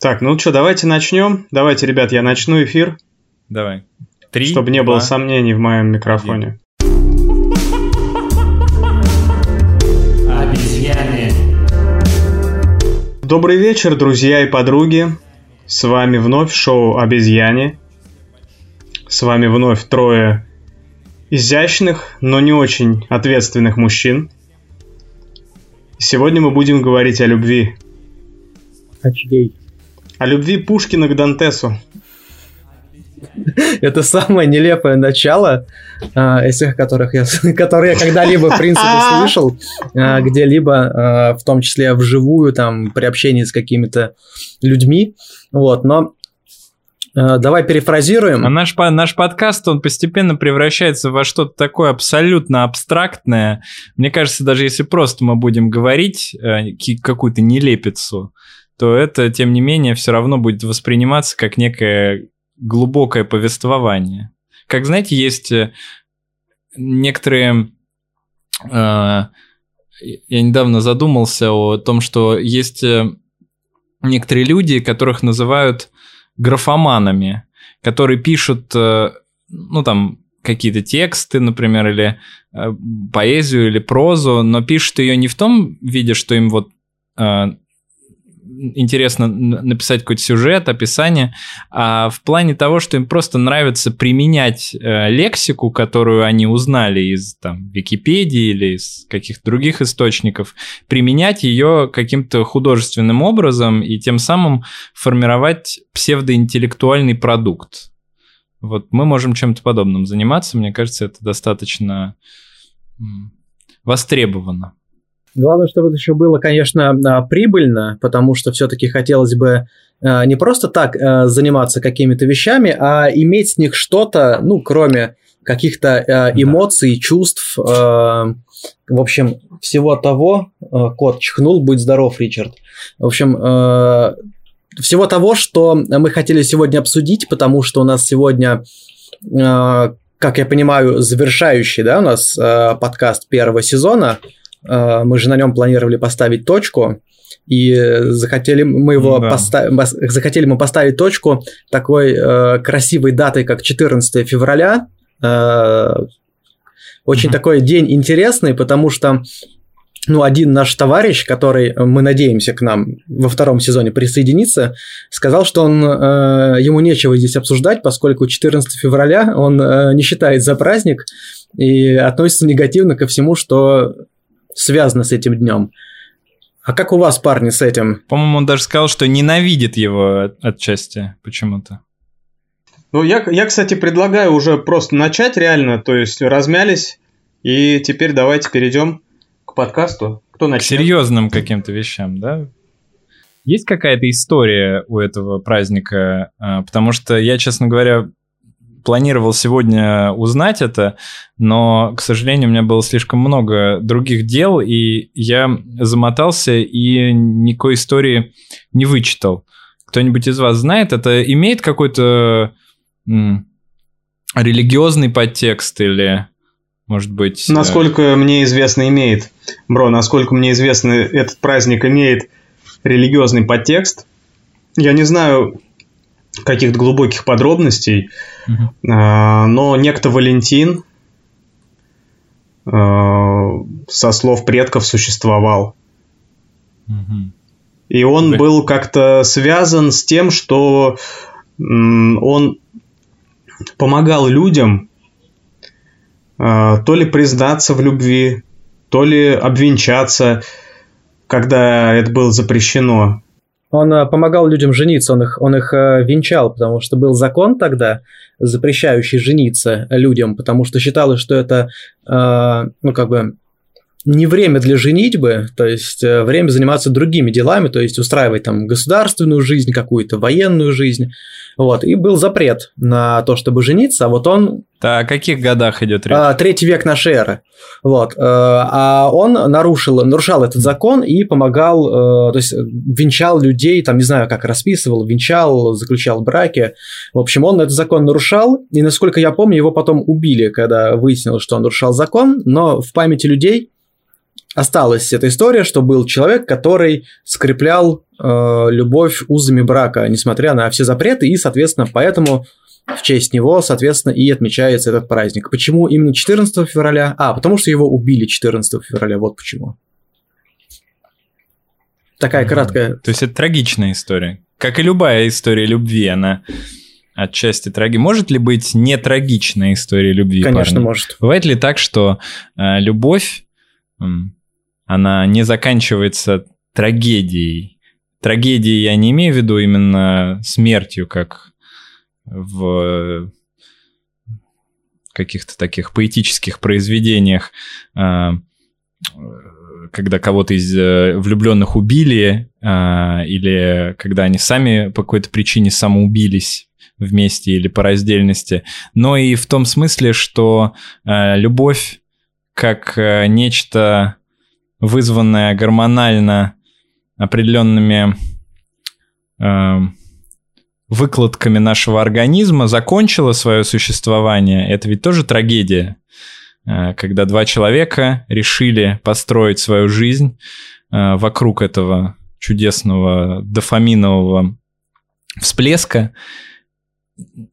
Так, ну что, давайте начнем. Давайте, ребят, я начну эфир. Давай. Три, Чтобы не было сомнений в моем микрофоне. Обезьяны. Добрый вечер, друзья и подруги. С вами вновь шоу «Обезьяне». С вами вновь трое изящных, но не очень ответственных мужчин. Сегодня мы будем говорить о любви. Очей. О любви Пушкина к Дантесу. Это самое нелепое начало а, из всех, которых я, которые я когда-либо, в принципе, слышал, а, где-либо, а, в том числе вживую, там, при общении с какими-то людьми. Вот, но давай перефразируем. А наш, наш подкаст, он постепенно превращается во что-то такое абсолютно абстрактное. Мне кажется, даже если просто мы будем говорить э, какую-то нелепицу, то это, тем не менее, все равно будет восприниматься как некое глубокое повествование. Как, знаете, есть э, некоторые... Э, я недавно задумался о том, что есть э, некоторые люди, которых называют графоманами, которые пишут, ну, там, какие-то тексты, например, или поэзию, или прозу, но пишут ее не в том виде, что им вот интересно написать какой-то сюжет, описание, а в плане того, что им просто нравится применять э, лексику, которую они узнали из там, Википедии или из каких-то других источников, применять ее каким-то художественным образом и тем самым формировать псевдоинтеллектуальный продукт. Вот мы можем чем-то подобным заниматься, мне кажется, это достаточно востребовано. Главное, чтобы это еще было, конечно, а, прибыльно, потому что все-таки хотелось бы а, не просто так а, заниматься какими-то вещами, а иметь с них что-то, ну, кроме каких-то эмоций, чувств, в общем, всего того, кот чихнул, будь здоров, Ричард. В общем, всего того, что мы хотели сегодня обсудить, потому что у нас сегодня, как я понимаю, завершающий, да, у нас подкаст первого сезона – мы же на нем планировали поставить точку, и захотели мы его да. поставить, захотели мы поставить точку такой э, красивой датой, как 14 февраля. Э, очень mm такой день интересный, потому что ну, один наш товарищ, который, мы надеемся, к нам во втором сезоне присоединится, сказал, что он, э, ему нечего здесь обсуждать, поскольку 14 февраля он э, не считает за праздник и относится негативно ко всему, что связано с этим днем. А как у вас, парни, с этим? По-моему, он даже сказал, что ненавидит его отчасти почему-то. Ну, я, я, кстати, предлагаю уже просто начать реально, то есть размялись, и теперь давайте перейдем к подкасту. Кто начнет? К серьезным каким-то вещам, да? Есть какая-то история у этого праздника? А, потому что я, честно говоря, планировал сегодня узнать это, но, к сожалению, у меня было слишком много других дел, и я замотался и никакой истории не вычитал. Кто-нибудь из вас знает, это имеет какой-то религиозный подтекст или, может быть... Э, насколько э... мне известно, имеет. Бро, насколько мне известно, этот праздник имеет религиозный подтекст. Я не знаю, каких-то глубоких подробностей, uh но некто Валентин а, со слов предков существовал. uh И он был как-то связан с тем, что он помогал людям а, то ли признаться в любви, то ли обвенчаться, когда это было запрещено. Он э, помогал людям жениться, он их, он их э, венчал, потому что был закон тогда, запрещающий жениться людям, потому что считалось, что это, э, ну, как бы, не время для женитьбы, то есть время заниматься другими делами, то есть устраивать там государственную жизнь какую-то, военную жизнь. Вот, и был запрет на то, чтобы жениться, а вот он... Да, о каких годах идет речь? А, третий век нашей эры. Вот. Э, а он нарушил, нарушал этот закон и помогал, э, то есть венчал людей, там, не знаю, как расписывал, венчал, заключал браки. В общем, он этот закон нарушал, и, насколько я помню, его потом убили, когда выяснилось, что он нарушал закон, но в памяти людей осталась эта история, что был человек, который скреплял э, любовь узами брака, несмотря на все запреты, и, соответственно, поэтому в честь него, соответственно, и отмечается этот праздник. Почему именно 14 февраля? А, потому что его убили 14 февраля, вот почему. Такая краткая... То есть это трагичная история. Как и любая история любви, она отчасти траги. Может ли быть не трагичная история любви? Конечно, парни? может. Бывает ли так, что э, любовь, э, она не заканчивается трагедией? Трагедией я не имею в виду именно смертью, как в каких-то таких поэтических произведениях, э, когда кого-то из э, влюбленных убили, э, или когда они сами по какой-то причине самоубились вместе или по раздельности, но и в том смысле, что любовь как нечто вызванное гормонально определенными выкладками нашего организма закончила свое существование, это ведь тоже трагедия, э, когда два человека решили построить свою жизнь э, вокруг этого чудесного дофаминового всплеска,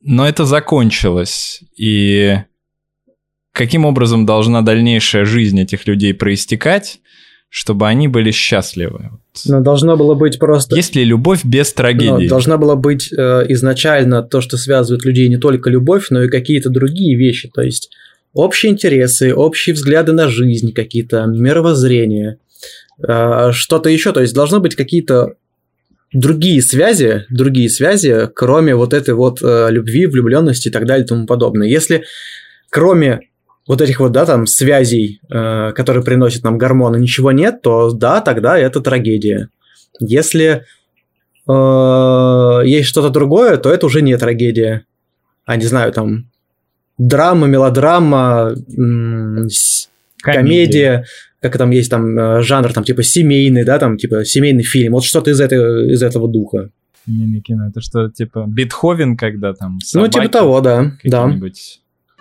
но это закончилось, и каким образом должна дальнейшая жизнь этих людей проистекать, чтобы они были счастливы. Но должно было быть просто... Есть ли любовь без трагедии? Но должна была быть э, изначально то, что связывает людей не только любовь, но и какие-то другие вещи. То есть общие интересы, общие взгляды на жизнь, какие-то мировоззрения, э, что-то еще. То есть должны быть какие-то другие связи, другие связи, кроме вот этой вот э, любви, влюбленности и так далее и тому подобное. Если кроме вот этих вот, да, там, связей, э, которые приносят нам гормоны, ничего нет, то да, тогда это трагедия. Если э, есть что-то другое, то это уже не трагедия. А не знаю, там, драма, мелодрама, м- комедия. комедия, как там есть там э, жанр, там, типа, семейный, да, там, типа, семейный фильм, вот что-то из, этого, из этого духа. Семейное кино, это что, типа, Бетховен, когда там Ну, типа того, да, да.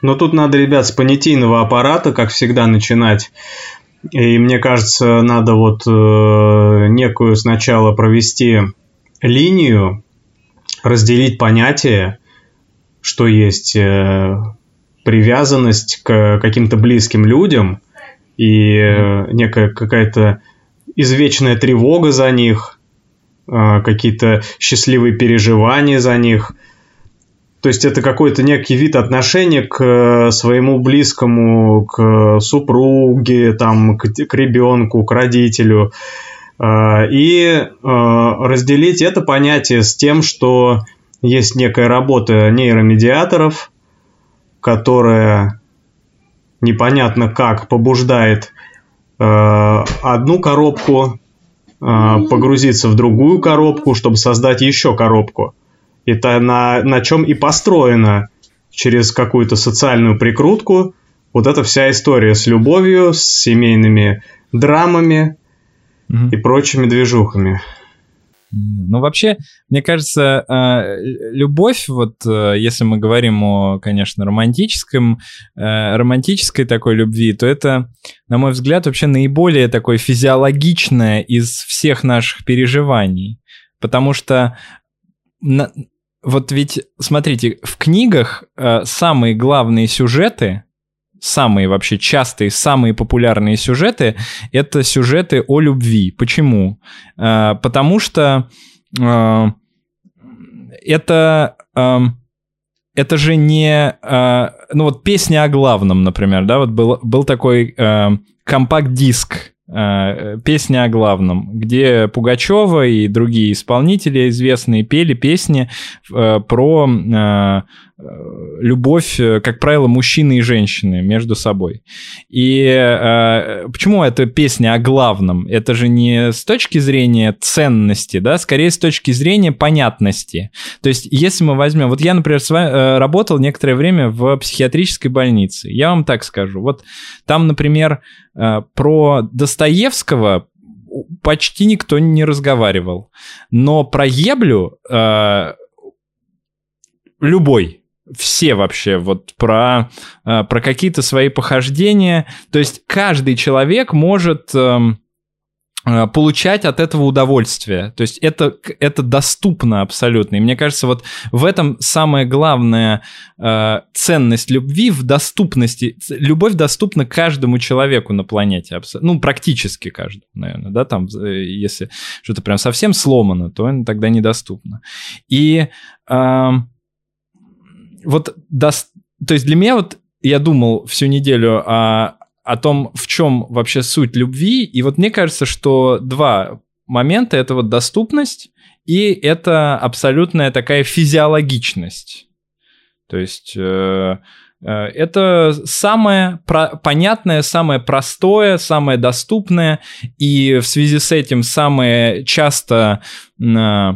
Но тут надо, ребят, с понятийного аппарата, как всегда, начинать. И мне кажется, надо вот э, некую сначала провести линию, разделить понятия, что есть э, привязанность к каким-то близким людям и э, некая какая-то извечная тревога за них, э, какие-то счастливые переживания за них – то есть это какой-то некий вид отношения к э, своему близкому, к супруге, там, к, к ребенку, к родителю. Э, и э, разделить это понятие с тем, что есть некая работа нейромедиаторов, которая непонятно как побуждает одну коробку погрузиться в другую коробку, чтобы создать еще коробку. Это на, на чем и построена через какую-то социальную прикрутку вот эта вся история с любовью, с семейными драмами угу. и прочими движухами. Ну, вообще, мне кажется, э, любовь, вот э, если мы говорим о, конечно, романтическом, э, романтической такой любви, то это, на мой взгляд, вообще наиболее такое физиологичное из всех наших переживаний. Потому что вот ведь, смотрите, в книгах э, самые главные сюжеты, самые вообще частые, самые популярные сюжеты, это сюжеты о любви. Почему? Э, потому что э, это... Э, это же не... Э, ну вот песня о главном, например, да, вот был, был такой э, компакт-диск песня о главном, где Пугачева и другие исполнители известные пели песни э, про э, любовь, как правило, мужчины и женщины между собой. И э, почему эта песня о главном? Это же не с точки зрения ценности, да, скорее с точки зрения понятности. То есть, если мы возьмем... Вот я, например, с вами, э, работал некоторое время в психиатрической больнице. Я вам так скажу. Вот там, например, э, про Достоевского почти никто не разговаривал. Но про Еблю э, любой все вообще, вот про, э, про какие-то свои похождения. То есть каждый человек может эм, э, получать от этого удовольствие. То есть это, это доступно абсолютно. И мне кажется, вот в этом самая главная э, ценность любви в доступности. Любовь доступна каждому человеку на планете. Ну, практически каждому, наверное, да, там, э, если что-то прям совсем сломано, то тогда недоступно. И э, вот даст... То есть для меня вот я думал всю неделю о, о том, в чем вообще суть любви, и вот мне кажется, что два момента — это вот доступность и это абсолютная такая физиологичность. То есть э, э, это самое про- понятное, самое простое, самое доступное, и в связи с этим самое часто э,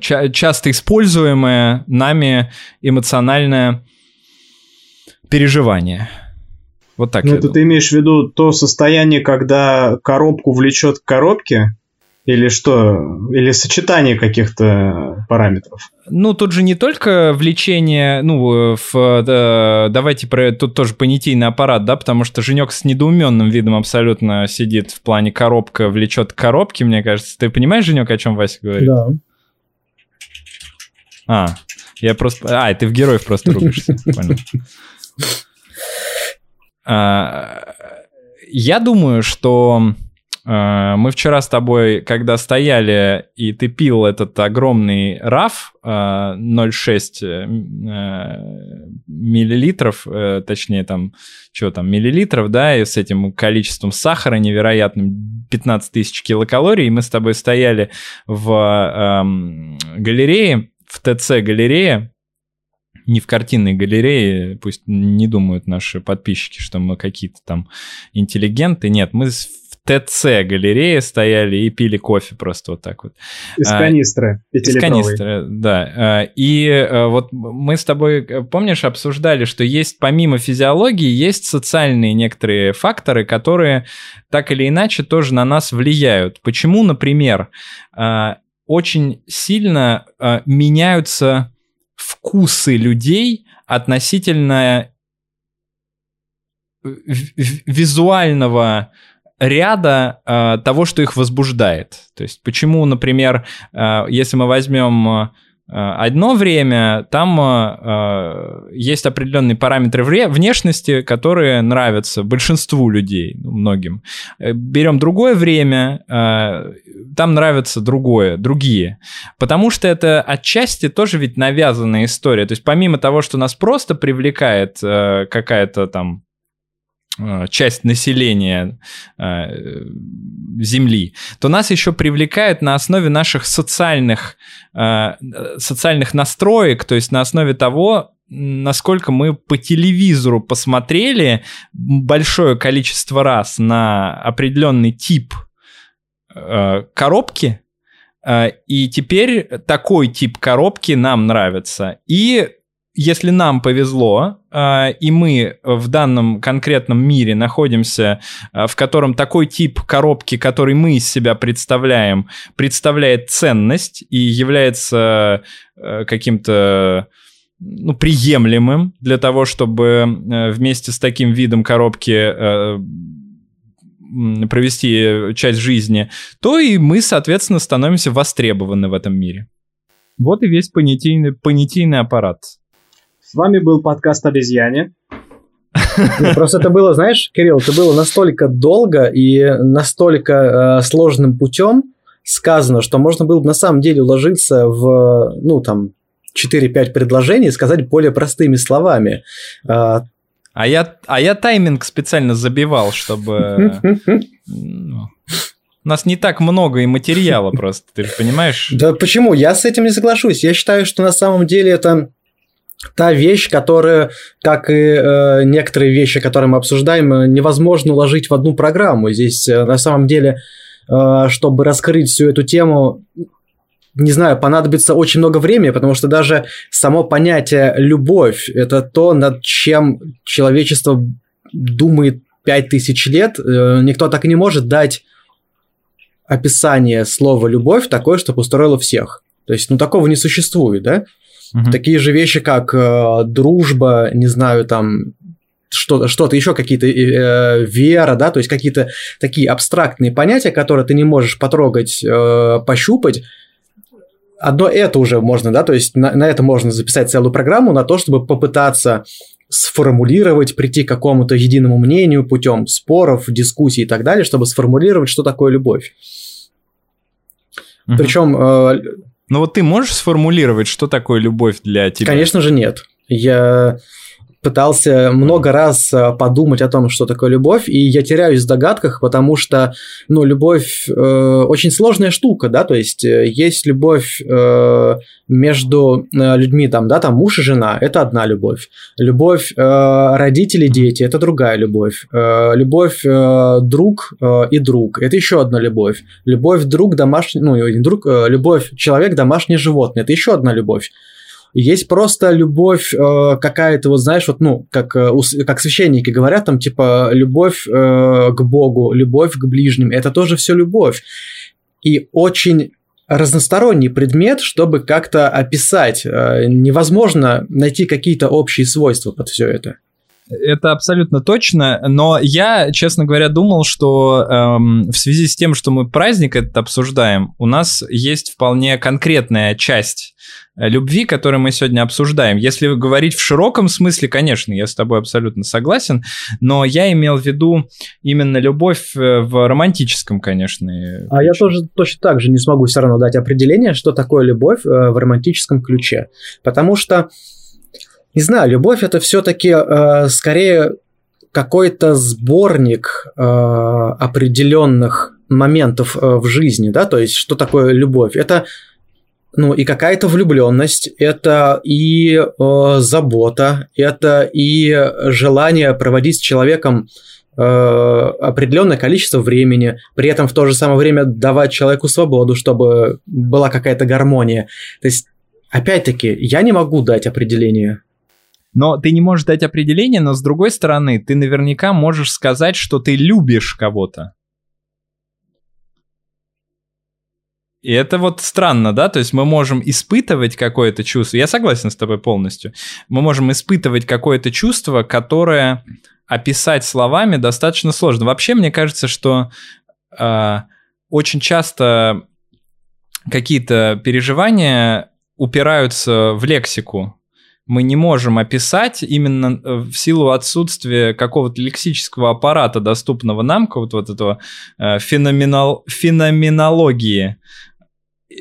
ча- часто используемое нами эмоциональное переживание. Вот так. Ну, это ты имеешь в виду то состояние, когда коробку влечет к коробке? Или что? Или сочетание каких-то параметров? Ну, тут же не только влечение, ну, в, да, давайте про тут тоже понятийный аппарат, да, потому что Женек с недоуменным видом абсолютно сидит в плане коробка влечет к коробке, мне кажется. Ты понимаешь, Женек, о чем Вася говорит? Да. А, я просто... А, ты в героев просто рубишься. Понял. А, я думаю, что а, мы вчера с тобой, когда стояли, и ты пил этот огромный раф 0,6 э, э, миллилитров, э, точнее там, что там, миллилитров, да, и с этим количеством сахара невероятным, 15 тысяч килокалорий, и мы с тобой стояли в эм, галерее, в ТЦ-галерее, не в картинной галерее, пусть не думают наши подписчики, что мы какие-то там интеллигенты. Нет, мы в ТЦ-галерее стояли и пили кофе просто вот так вот. Из а, канистры. Из канистры, да. А, и а, вот мы с тобой, помнишь, обсуждали, что есть помимо физиологии, есть социальные некоторые факторы, которые так или иначе тоже на нас влияют. Почему, например, очень сильно э, меняются вкусы людей относительно визуального ряда э, того, что их возбуждает. То есть почему, например, э, если мы возьмем Э, одно время там э, есть определенные параметры внешности, которые нравятся большинству людей, ну, многим. Э, берем другое время, э, там нравятся другое, другие. Потому что это отчасти тоже ведь навязанная история. То есть помимо того, что нас просто привлекает э, какая-то там Э, часть населения э, Земли, то нас еще привлекают на основе наших социальных, э, социальных настроек, то есть на основе того, насколько мы по телевизору посмотрели большое количество раз на определенный тип коробки, и теперь такой тип коробки нам нравится. И если нам повезло, а, и мы в данном конкретном мире находимся, а, в котором такой тип коробки, который мы из себя представляем, представляет ценность и является а, каким-то ну, приемлемым для того, чтобы вместе с таким видом коробки провести часть жизни, то и мы, соответственно, становимся востребованы в этом мире. Вот и весь понятийный, понятийный аппарат. С вами был подкаст «Обезьяне». Просто это было, знаешь, Кирилл, это было настолько долго и настолько э, сложным путем сказано, что можно было бы на самом деле уложиться в, ну, там, 4-5 предложений и сказать более простыми словами. А, а я, а я тайминг специально забивал, чтобы... Ну, у нас не так много и материала просто, ты же понимаешь? Да почему? Я с этим не соглашусь. Я считаю, что на самом деле это та вещь, которая, как и э, некоторые вещи, которые мы обсуждаем, э, невозможно уложить в одну программу. Здесь э, на самом деле, э, чтобы раскрыть всю эту тему, не знаю, понадобится очень много времени, потому что даже само понятие любовь – это то, над чем человечество думает пять тысяч лет. Э, никто так и не может дать описание слова «любовь» такое, чтобы устроило всех. То есть, ну, такого не существует, да? Угу. Такие же вещи, как э, дружба, не знаю, там что-то, что-то еще какие-то э, вера, да, то есть какие-то такие абстрактные понятия, которые ты не можешь потрогать, э, пощупать. Одно это уже можно, да, то есть на, на это можно записать целую программу на то, чтобы попытаться сформулировать, прийти к какому-то единому мнению путем споров, дискуссий и так далее, чтобы сформулировать, что такое любовь. Угу. Причем... Э, ну вот ты можешь сформулировать, что такое любовь для тебя? Конечно же нет. Я пытался много раз э, подумать о том, что такое любовь, и я теряюсь в догадках, потому что, ну, любовь э, очень сложная штука, да, то есть э, есть любовь э, между э, людьми, там, да, там муж и жена, это одна любовь, любовь э, родители, дети, это другая любовь, э, любовь э, друг э, и друг, это еще одна любовь, любовь друг домашний, ну, друг, э, любовь человек домашнее животное, это еще одна любовь. Есть просто любовь э, какая-то, вот знаешь, вот, ну, как, э, как священники говорят, там, типа, любовь э, к Богу, любовь к ближним, это тоже все любовь. И очень разносторонний предмет, чтобы как-то описать. Э, невозможно найти какие-то общие свойства под все это. Это абсолютно точно, но я, честно говоря, думал, что эм, в связи с тем, что мы праздник этот обсуждаем, у нас есть вполне конкретная часть Э, любви, которую мы сегодня обсуждаем. Если говорить в широком смысле, конечно, я с тобой абсолютно согласен, но я имел в виду именно любовь э, в романтическом, конечно. А ключе. я тоже точно так же не смогу все равно дать определение, что такое любовь э, в романтическом ключе. Потому что, не знаю, любовь это все-таки э, скорее какой-то сборник э, определенных моментов э, в жизни, да, то есть что такое любовь? Это ну и какая-то влюбленность, это и э, забота, это и желание проводить с человеком э, определенное количество времени, при этом в то же самое время давать человеку свободу, чтобы была какая-то гармония. То есть, опять-таки, я не могу дать определение. Но ты не можешь дать определение, но с другой стороны, ты наверняка можешь сказать, что ты любишь кого-то. И это вот странно, да, то есть мы можем испытывать какое-то чувство, я согласен с тобой полностью, мы можем испытывать какое-то чувство, которое описать словами достаточно сложно. Вообще, мне кажется, что э, очень часто какие-то переживания упираются в лексику. Мы не можем описать именно э, в силу отсутствия какого-то лексического аппарата, доступного нам, какого-то вот этого э, феноменал, феноменологии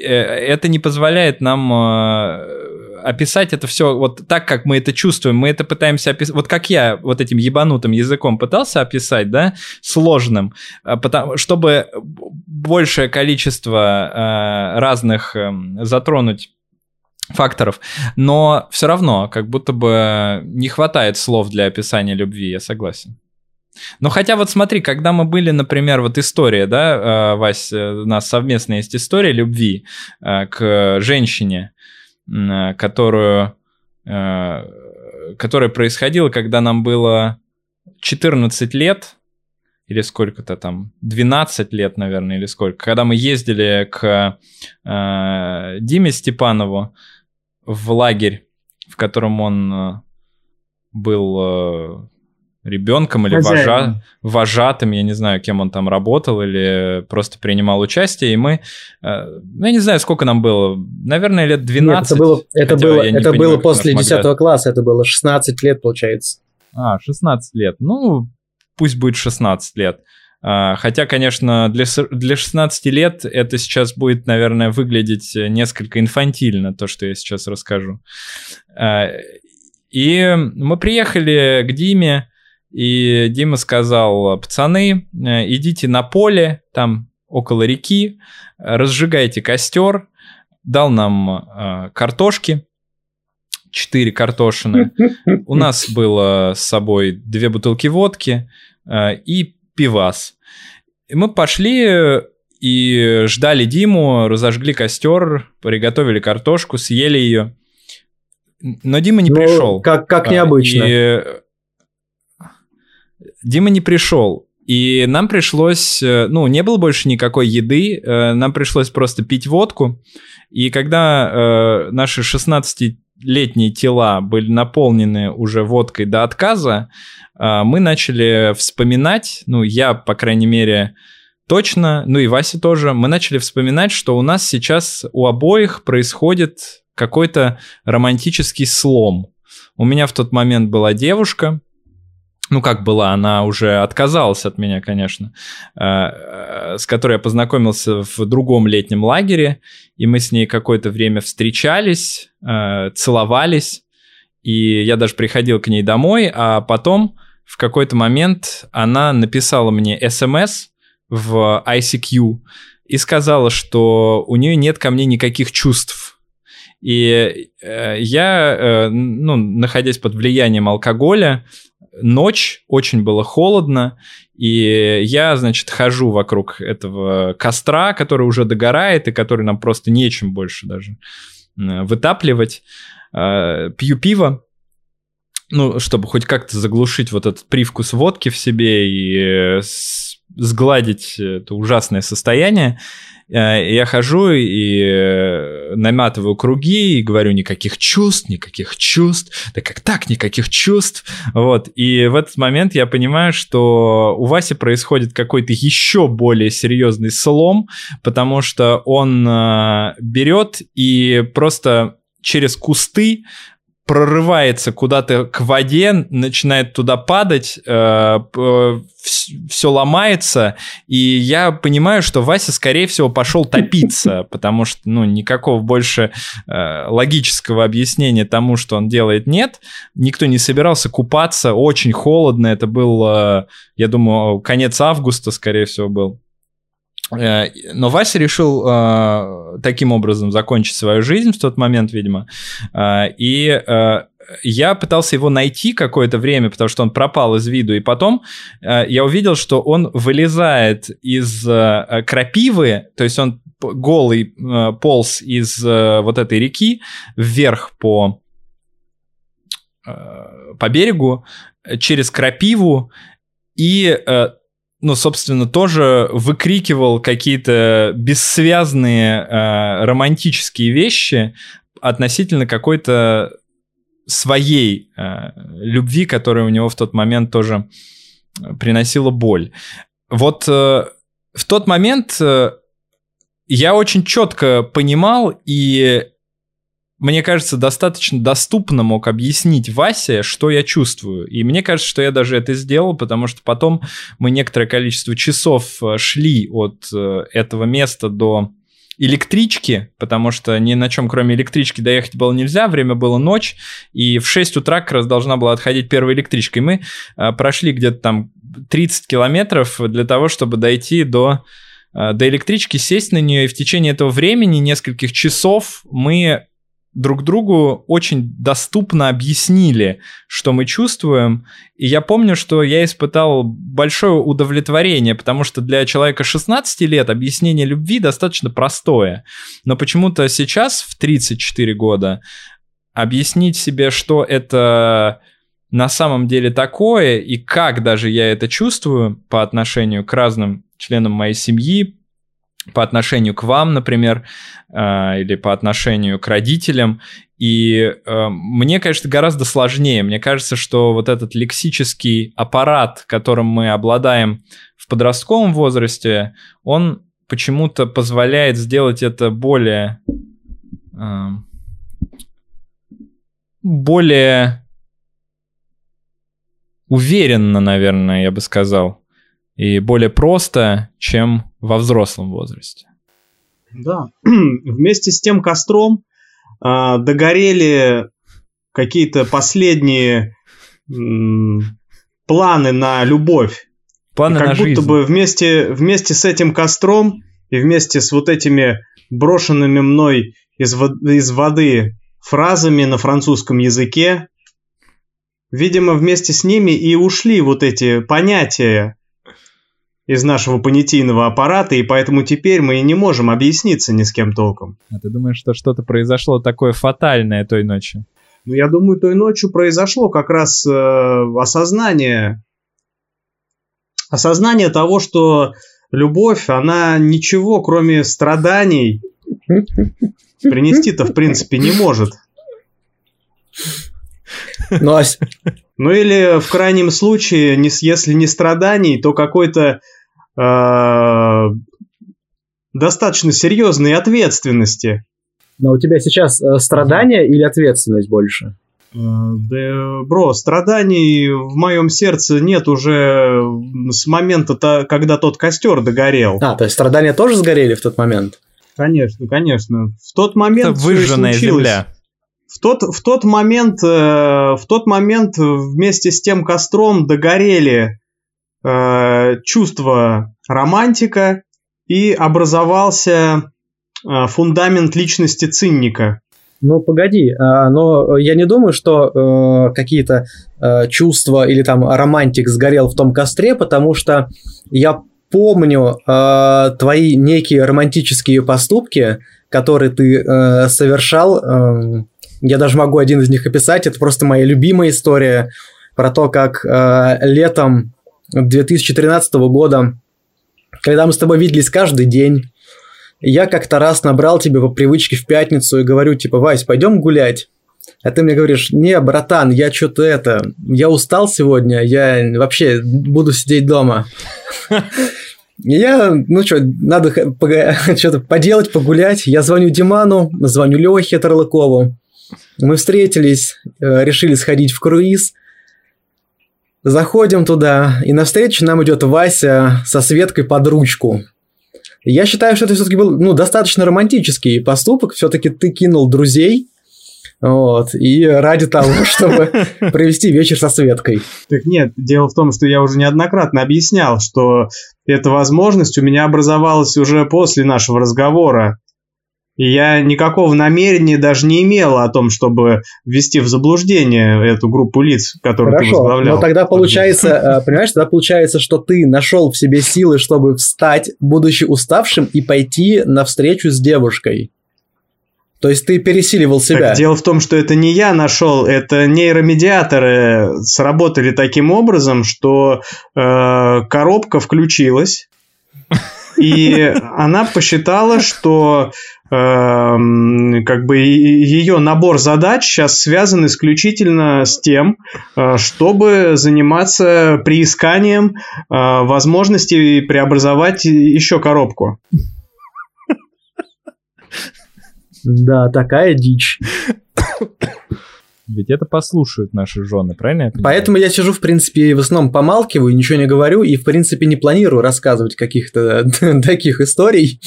Э, это не позволяет нам э, описать это все вот так, как мы это чувствуем. Мы это пытаемся описать. Вот как я вот этим ебанутым языком пытался описать, да, сложным, потому, чтобы большее количество разных эм, затронуть факторов, но все равно как будто бы не хватает слов для описания любви, я согласен. Ну, хотя вот смотри, когда мы были, например, вот история, да, э, Вась, э, у нас совместная есть история любви э, к женщине, которую, которая происходила, когда нам было 14 лет, или сколько-то там, 12 лет, наверное, или сколько, когда мы ездили к Диме Степанову в лагерь, в котором он был ребенком или вожа, вожатым, я не знаю, кем он там работал или просто принимал участие, и мы, э, ну, я не знаю, сколько нам было, наверное, лет 12. Нет, это было, это было, это понимаю, было после 10 могли... класса, это было 16 лет, получается. А, 16 лет, ну, пусть будет 16 лет. А, хотя, конечно, для, для 16 лет это сейчас будет, наверное, выглядеть несколько инфантильно, то, что я сейчас расскажу. А, и мы приехали к Диме, и Дима сказал, пацаны, э, идите на поле, там около реки, разжигайте костер, дал нам э, картошки, четыре картошины. У нас было с собой две бутылки водки и пивас. И мы пошли и ждали Диму, разожгли костер, приготовили картошку, съели ее. Но Дима не ну, пришел. Как, как необычно. И Дима не пришел. И нам пришлось, э, ну, не было больше никакой еды, э, нам пришлось просто пить водку. И когда э, наши 16 летние тела были наполнены уже водкой до отказа, а, мы начали вспоминать, ну, я, по крайней мере, точно, ну и Вася тоже, мы начали вспоминать, что у нас сейчас у обоих происходит какой-то романтический слом. У меня в тот момент была девушка, ну как была, она уже отказалась от меня, конечно, э, э, с которой я познакомился в другом летнем лагере, и мы с ней какое-то время встречались, э, целовались, и я даже приходил к ней домой, а потом в какой-то момент она написала мне смс в ICQ и сказала, что у нее нет ко мне никаких чувств. И я, ну, находясь под влиянием алкоголя, ночь, очень было холодно, и я, значит, хожу вокруг этого костра, который уже догорает, и который нам просто нечем больше даже э, вытапливать. Э, пью пиво, ну, чтобы хоть как-то заглушить вот этот привкус водки в себе и э, сгладить это ужасное состояние. Э, я хожу и э, наматываю круги и говорю никаких чувств, никаких чувств. Да как так, никаких чувств? Вот. И в этот момент я понимаю, что у Васи происходит какой-то еще более серьезный слом, потому что он берет и просто через кусты прорывается куда-то к воде, начинает туда падать, э, все ломается, и я понимаю, что Вася, скорее всего, пошел топиться, потому что, ну, никакого больше э, логического объяснения тому, что он делает, нет. Никто не собирался купаться, очень холодно, это был, э, я думаю, конец августа, скорее всего, был. Э, но Вася решил э, таким образом закончить свою жизнь в тот момент, видимо. Э, и э, я пытался его найти какое-то время, потому что он пропал из виду, и потом э, я увидел, что он вылезает из э, крапивы, то есть он голый э, полз из э, вот этой реки вверх по, э, по берегу через крапиву и э, ну, собственно, тоже выкрикивал какие-то бессвязные э, романтические вещи относительно какой-то своей э, любви, которая у него в тот момент тоже приносила боль. Вот э, в тот момент э, я очень четко понимал и мне кажется, достаточно доступно мог объяснить Васе, что я чувствую. И мне кажется, что я даже это сделал, потому что потом мы некоторое количество часов э, шли от э, этого места до электрички, потому что ни на чем, кроме электрички, доехать было нельзя, время было ночь, и в 6 утра как раз должна была отходить первая электричка, и мы э, прошли где-то там 30 километров для того, чтобы дойти до, до электрички, сесть на нее, и в течение этого времени, нескольких часов, мы друг другу очень доступно объяснили, что мы чувствуем. И я помню, что я испытал большое удовлетворение, потому что для человека 16 лет объяснение любви достаточно простое. Но почему-то сейчас, в 34 года, объяснить себе, что это на самом деле такое, и как даже я это чувствую по отношению к разным членам моей семьи, по отношению к вам, например, э, или по отношению к родителям. И э, мне, конечно, гораздо сложнее. Мне кажется, что вот этот лексический аппарат, которым мы обладаем в подростковом возрасте, он почему-то позволяет сделать это более... Э, более уверенно, наверное, я бы сказал и более просто, чем во взрослом возрасте. Да, вместе с тем костром э, догорели какие-то последние м, планы на любовь. Планы и как на будто жизнь. бы вместе, вместе с этим костром и вместе с вот этими брошенными мной из, из воды фразами на французском языке, видимо, вместе с ними и ушли вот эти понятия из нашего понятийного аппарата, и поэтому теперь мы и не можем объясниться ни с кем толком. А ты думаешь, что что-то произошло такое фатальное той ночью? Ну, я думаю, той ночью произошло как раз э, осознание, осознание того, что любовь, она ничего, кроме страданий, принести-то в принципе не может. Ну, а... ну или в крайнем случае, если не страданий, то какой-то э, достаточно серьезной ответственности. Но у тебя сейчас э, страдания или ответственность больше? Э, да, бро, страданий в моем сердце нет уже с момента, когда тот костер догорел. А, то есть страдания тоже сгорели в тот момент? Конечно, конечно. В тот момент Это выжженная земля. В тот, в тот момент, э, в тот момент вместе с тем костром догорели э, чувство романтика и образовался э, фундамент личности цинника. Ну, погоди, а, но я не думаю, что э, какие-то э, чувства или там романтик сгорел в том костре, потому что я помню э, твои некие романтические поступки, которые ты э, совершал. Э, я даже могу один из них описать. Это просто моя любимая история про то, как э, летом 2013 года, когда мы с тобой виделись каждый день, я как-то раз набрал тебе по привычке в пятницу и говорю, типа, Вась, пойдем гулять. А ты мне говоришь, не, братан, я что-то это, я устал сегодня, я вообще буду сидеть дома. Я, ну что, надо что-то поделать, погулять. Я звоню Диману, звоню Лехе Тарлыкову. Мы встретились, э, решили сходить в круиз. Заходим туда, и навстречу нам идет Вася со Светкой под ручку. Я считаю, что это все-таки был ну, достаточно романтический поступок. Все-таки ты кинул друзей, вот, и ради того, чтобы провести вечер со Светкой. Так нет, дело в том, что я уже неоднократно объяснял, что эта возможность у меня образовалась уже после нашего разговора. И я никакого намерения даже не имел о том, чтобы ввести в заблуждение эту группу лиц, которую Хорошо, ты возглавлял. но тогда получается, э, понимаешь, тогда получается, что ты нашел в себе силы, чтобы встать, будучи уставшим, и пойти на встречу с девушкой. То есть ты пересиливал себя. Так, дело в том, что это не я нашел, это нейромедиаторы сработали таким образом, что э, коробка включилась, и она посчитала, что как бы ее набор задач сейчас связан исключительно с тем, э, чтобы заниматься приисканием э, возможности преобразовать еще коробку. Да, такая дичь. Ведь это послушают наши жены, правильно я понимаю? Поэтому я сижу, в принципе, в основном помалкиваю, ничего не говорю и, в принципе, не планирую рассказывать каких-то таких историй.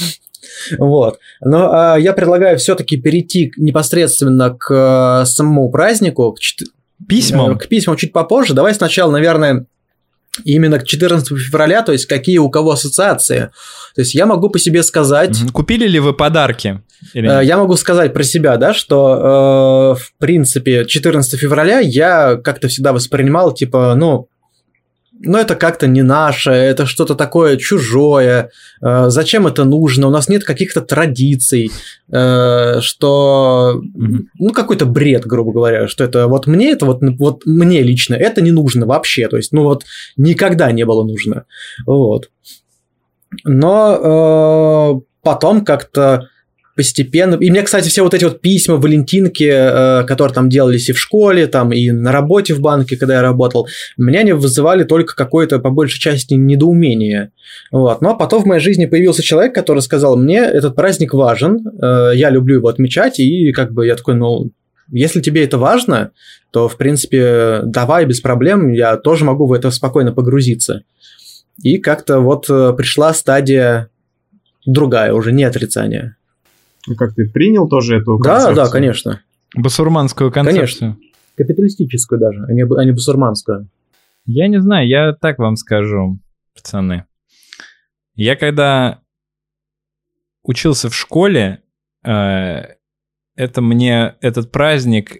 Вот. Но а, я предлагаю все-таки перейти непосредственно к а, самому празднику, к, письмам. к письмам чуть попозже. Давай сначала, наверное, именно к 14 февраля, то есть какие у кого ассоциации. То есть я могу по себе сказать... Купили ли вы подарки? Или я могу сказать про себя, да, что, э, в принципе, 14 февраля я как-то всегда воспринимал, типа, ну, но это как-то не наше, это что-то такое чужое, э, зачем это нужно, у нас нет каких-то традиций, э, что, ну, какой-то бред, грубо говоря, что это вот мне это вот, вот мне лично это не нужно вообще, то есть, ну, вот никогда не было нужно, вот. Но э, потом как-то постепенно. И мне, кстати, все вот эти вот письма, валентинки, э, которые там делались и в школе, там и на работе в банке, когда я работал, меня они вызывали только какое-то, по большей части, недоумение. Вот. Но потом в моей жизни появился человек, который сказал, мне этот праздник важен, э, я люблю его отмечать, и как бы я такой, ну, если тебе это важно, то, в принципе, давай, без проблем, я тоже могу в это спокойно погрузиться. И как-то вот э, пришла стадия другая, уже не отрицание. Ну, как ты принял тоже эту концепцию? Да, да, конечно. Басурманскую концепцию? Конечно. Капиталистическую даже, а не, а не басурманскую. Я не знаю, я так вам скажу, пацаны. Я когда учился в школе, э, это мне, этот праздник,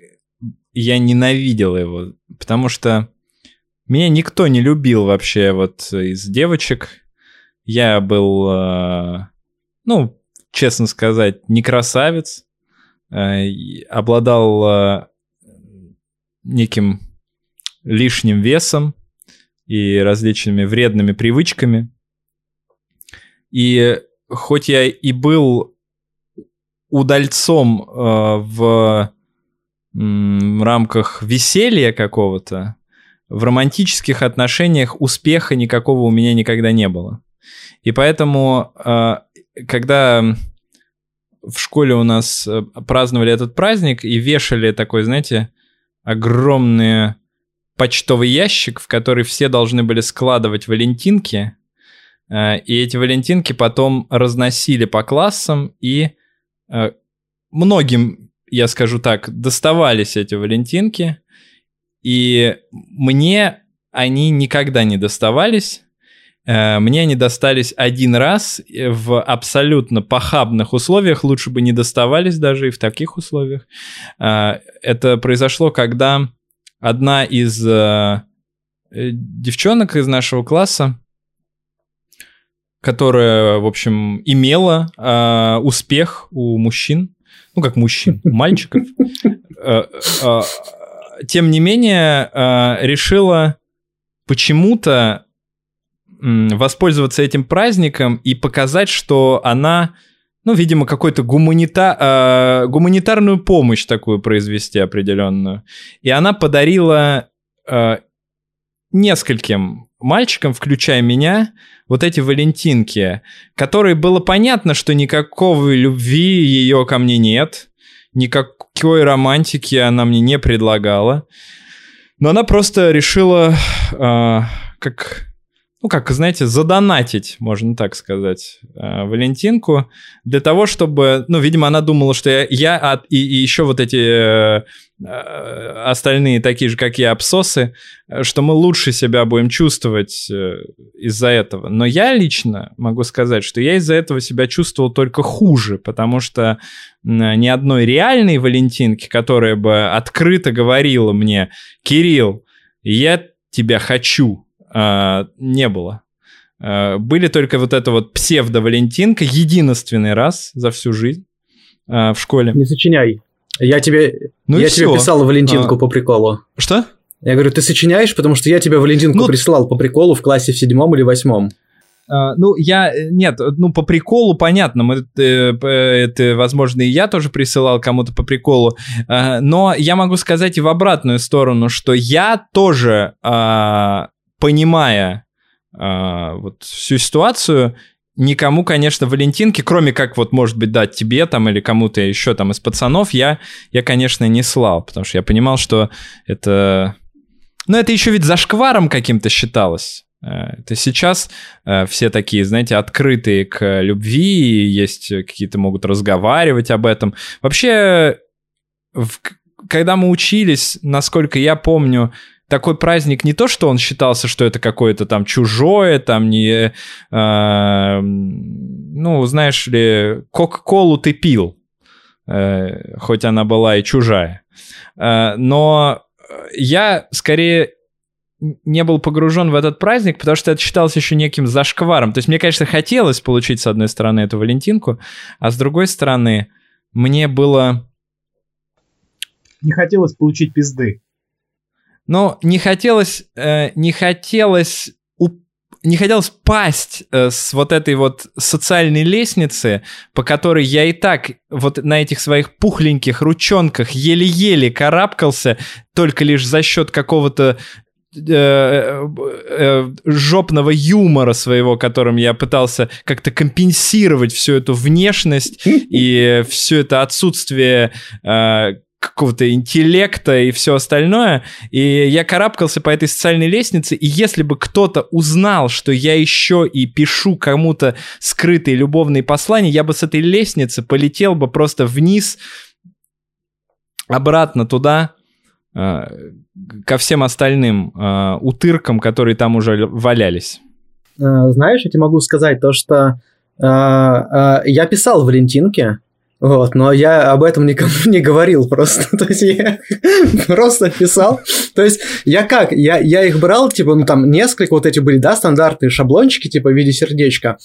я ненавидел его, потому что меня никто не любил вообще вот из девочек. Я был, э, ну, честно сказать, не красавец, э, обладал э, неким лишним весом и различными вредными привычками. И хоть я и был удальцом э, в рамках веселья какого-то, в романтических отношениях успеха никакого у меня никогда не было. И поэтому, когда в школе у нас э, праздновали этот праздник и вешали такой, знаете, огромный почтовый ящик, в который все должны были складывать валентинки, э, и эти валентинки потом разносили по классам, и э, многим, я скажу так, доставались эти валентинки, и мне они никогда не доставались. Э, мне они достались один раз в абсолютно похабных условиях, лучше бы не доставались даже и в таких условиях. Э, это произошло, когда одна из э, девчонок из нашего класса, которая, в общем, имела успех у мужчин, ну как мужчин, мальчиков, тем не менее, э, решила почему-то воспользоваться этим праздником и показать, что она, ну, видимо, какой-то гуманита, э, гуманитарную помощь такую произвести определенную. И она подарила э, нескольким мальчикам, включая меня, вот эти валентинки, которые было понятно, что никакой любви ее ко мне нет, никакой романтики она мне не предлагала. Но она просто решила, э, как ну, как, знаете, задонатить, можно так сказать, э, Валентинку, для того, чтобы, ну, видимо, она думала, что я, я от, и, и еще вот эти э, э, остальные такие же, как я, абсосы, что мы лучше себя будем чувствовать э, из-за этого. Но я лично могу сказать, что я из-за этого себя чувствовал только хуже, потому что ни одной реальной Валентинки, которая бы открыто говорила мне, Кирилл, я тебя хочу, а, не было. А, были только вот эта вот псевдо-валентинка единственный раз за всю жизнь а, в школе. Не сочиняй. Я тебе, ну я тебе писал Валентинку а... по приколу. Что? Я говорю, ты сочиняешь, потому что я тебе Валентинку ну... присылал по приколу в классе в седьмом или восьмом. Uh, ну, я... Нет, ну, по приколу понятно. Мы, это, это, возможно, и я тоже присылал кому-то по приколу. Uh, но я могу сказать и в обратную сторону, что я тоже uh, понимая э, вот всю ситуацию, никому, конечно, Валентинки, кроме как вот, может быть, дать тебе там или кому-то еще там из пацанов, я, я, конечно, не слал, потому что я понимал, что это... Ну, это еще ведь зашкваром каким-то считалось. Э, это сейчас э, все такие, знаете, открытые к любви, есть какие-то могут разговаривать об этом. Вообще, в, когда мы учились, насколько я помню, такой праздник не то, что он считался, что это какое-то там чужое, там не... Э, ну, знаешь ли, Кока-Колу ты пил, э, хоть она была и чужая. Э, но я скорее не был погружен в этот праздник, потому что это считалось еще неким зашкваром. То есть мне, конечно, хотелось получить, с одной стороны, эту Валентинку, а с другой стороны, мне было... Не хотелось получить пизды. Но не хотелось, э, не хотелось не хотелось пасть э, с вот этой вот социальной лестницы, по которой я и так вот на этих своих пухленьких ручонках еле-еле карабкался, только лишь за счет какого-то э, э, жопного юмора своего, которым я пытался как-то компенсировать всю эту внешность и все это отсутствие э, какого-то интеллекта и все остальное. И я карабкался по этой социальной лестнице, и если бы кто-то узнал, что я еще и пишу кому-то скрытые любовные послания, я бы с этой лестницы полетел бы просто вниз, обратно туда, э, ко всем остальным э, утыркам, которые там уже валялись. Э, знаешь, я тебе могу сказать то, что я писал Валентинке, вот, но я об этом никому не говорил просто. То есть я просто писал. То есть я как? Я, я их брал, типа, ну там несколько вот эти были, да, стандартные шаблончики, типа в виде сердечка.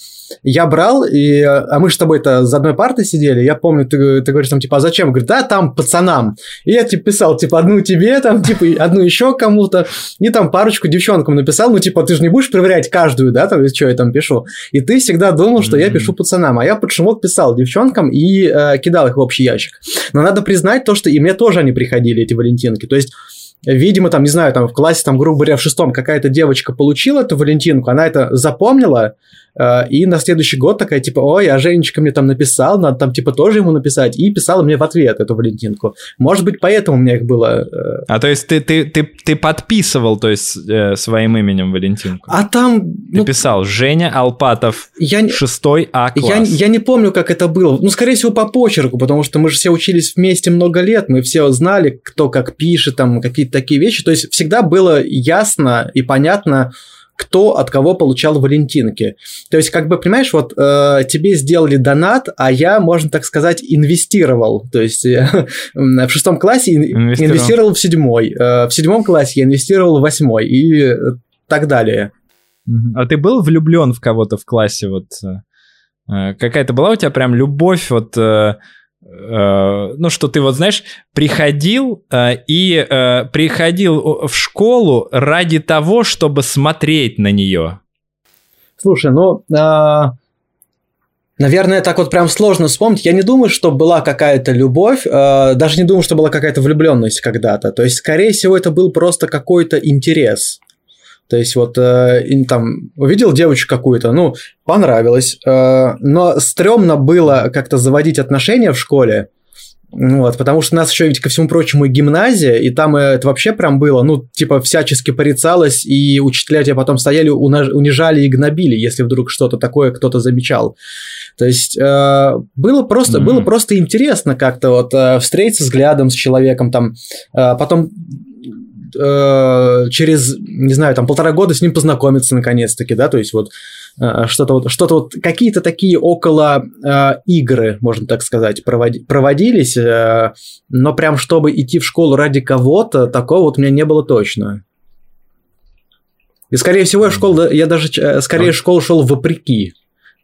Я брал, и, а мы с тобой-то за одной партой сидели. Я помню, ты, ты говоришь там, типа, а зачем? Говорит, да, там пацанам. И я типа писал, типа, одну тебе, там, типа, одну еще кому-то. И там парочку девчонкам написал. Ну, типа, ты же не будешь проверять каждую, да, там, что я там пишу. И ты всегда думал, что mm-hmm. я пишу пацанам. А я шумок писал девчонкам и э, кидал их в общий ящик. Но надо признать то, что и мне тоже они приходили, эти валентинки. То есть видимо, там, не знаю, там в классе, там, грубо говоря, в шестом какая-то девочка получила эту Валентинку, она это запомнила, и на следующий год такая, типа, ой, а Женечка мне там написал, надо там, типа, тоже ему написать, и писала мне в ответ эту Валентинку. Может быть, поэтому у меня их было... Э... А то есть ты, ты, ты, ты подписывал, то есть, э, своим именем Валентинку? А там... Ты ну, писал Женя Алпатов, я, шестой А класс. Я, я не помню, как это было. Ну, скорее всего, по почерку, потому что мы же все учились вместе много лет, мы все знали, кто как пишет, там, какие-то такие вещи. То есть всегда было ясно и понятно, кто от кого получал валентинки. То есть, как бы, понимаешь, вот э, тебе сделали донат, а я, можно так сказать, инвестировал. То есть, э, в шестом классе инвестировал, инвестировал в седьмой, э, в седьмом классе я инвестировал в восьмой и так далее. А ты был влюблен в кого-то в классе? Вот э, какая-то была у тебя прям любовь вот э, Э, ну, что ты вот, знаешь, приходил э, и э, приходил в школу ради того, чтобы смотреть на нее. Слушай, ну, а, наверное, так вот прям сложно вспомнить. Я не думаю, что была какая-то любовь, даже не думаю, что была какая-то влюбленность когда-то. То есть, скорее всего, это был просто какой-то интерес. То есть вот э, там увидел девочку какую-то, ну, понравилось, э, но стрёмно было как-то заводить отношения в школе, вот, потому что у нас еще ведь ко всему прочему и гимназия, и там это вообще прям было, ну, типа, всячески порицалось, и учителя тебя потом стояли, унижали и гнобили, если вдруг что-то такое кто-то замечал. То есть э, было просто, mm-hmm. было просто интересно как-то вот э, встретиться взглядом с человеком, там, э, потом э, через, не знаю, там полтора года с ним познакомиться наконец-таки, да, то есть вот э, что-то вот, что-то вот, какие-то такие около э, игры, можно так сказать, проводи, проводились, э, но прям чтобы идти в школу ради кого-то, такого вот у меня не было точно. И скорее всего я школу, я даже э, скорее в школу шел вопреки,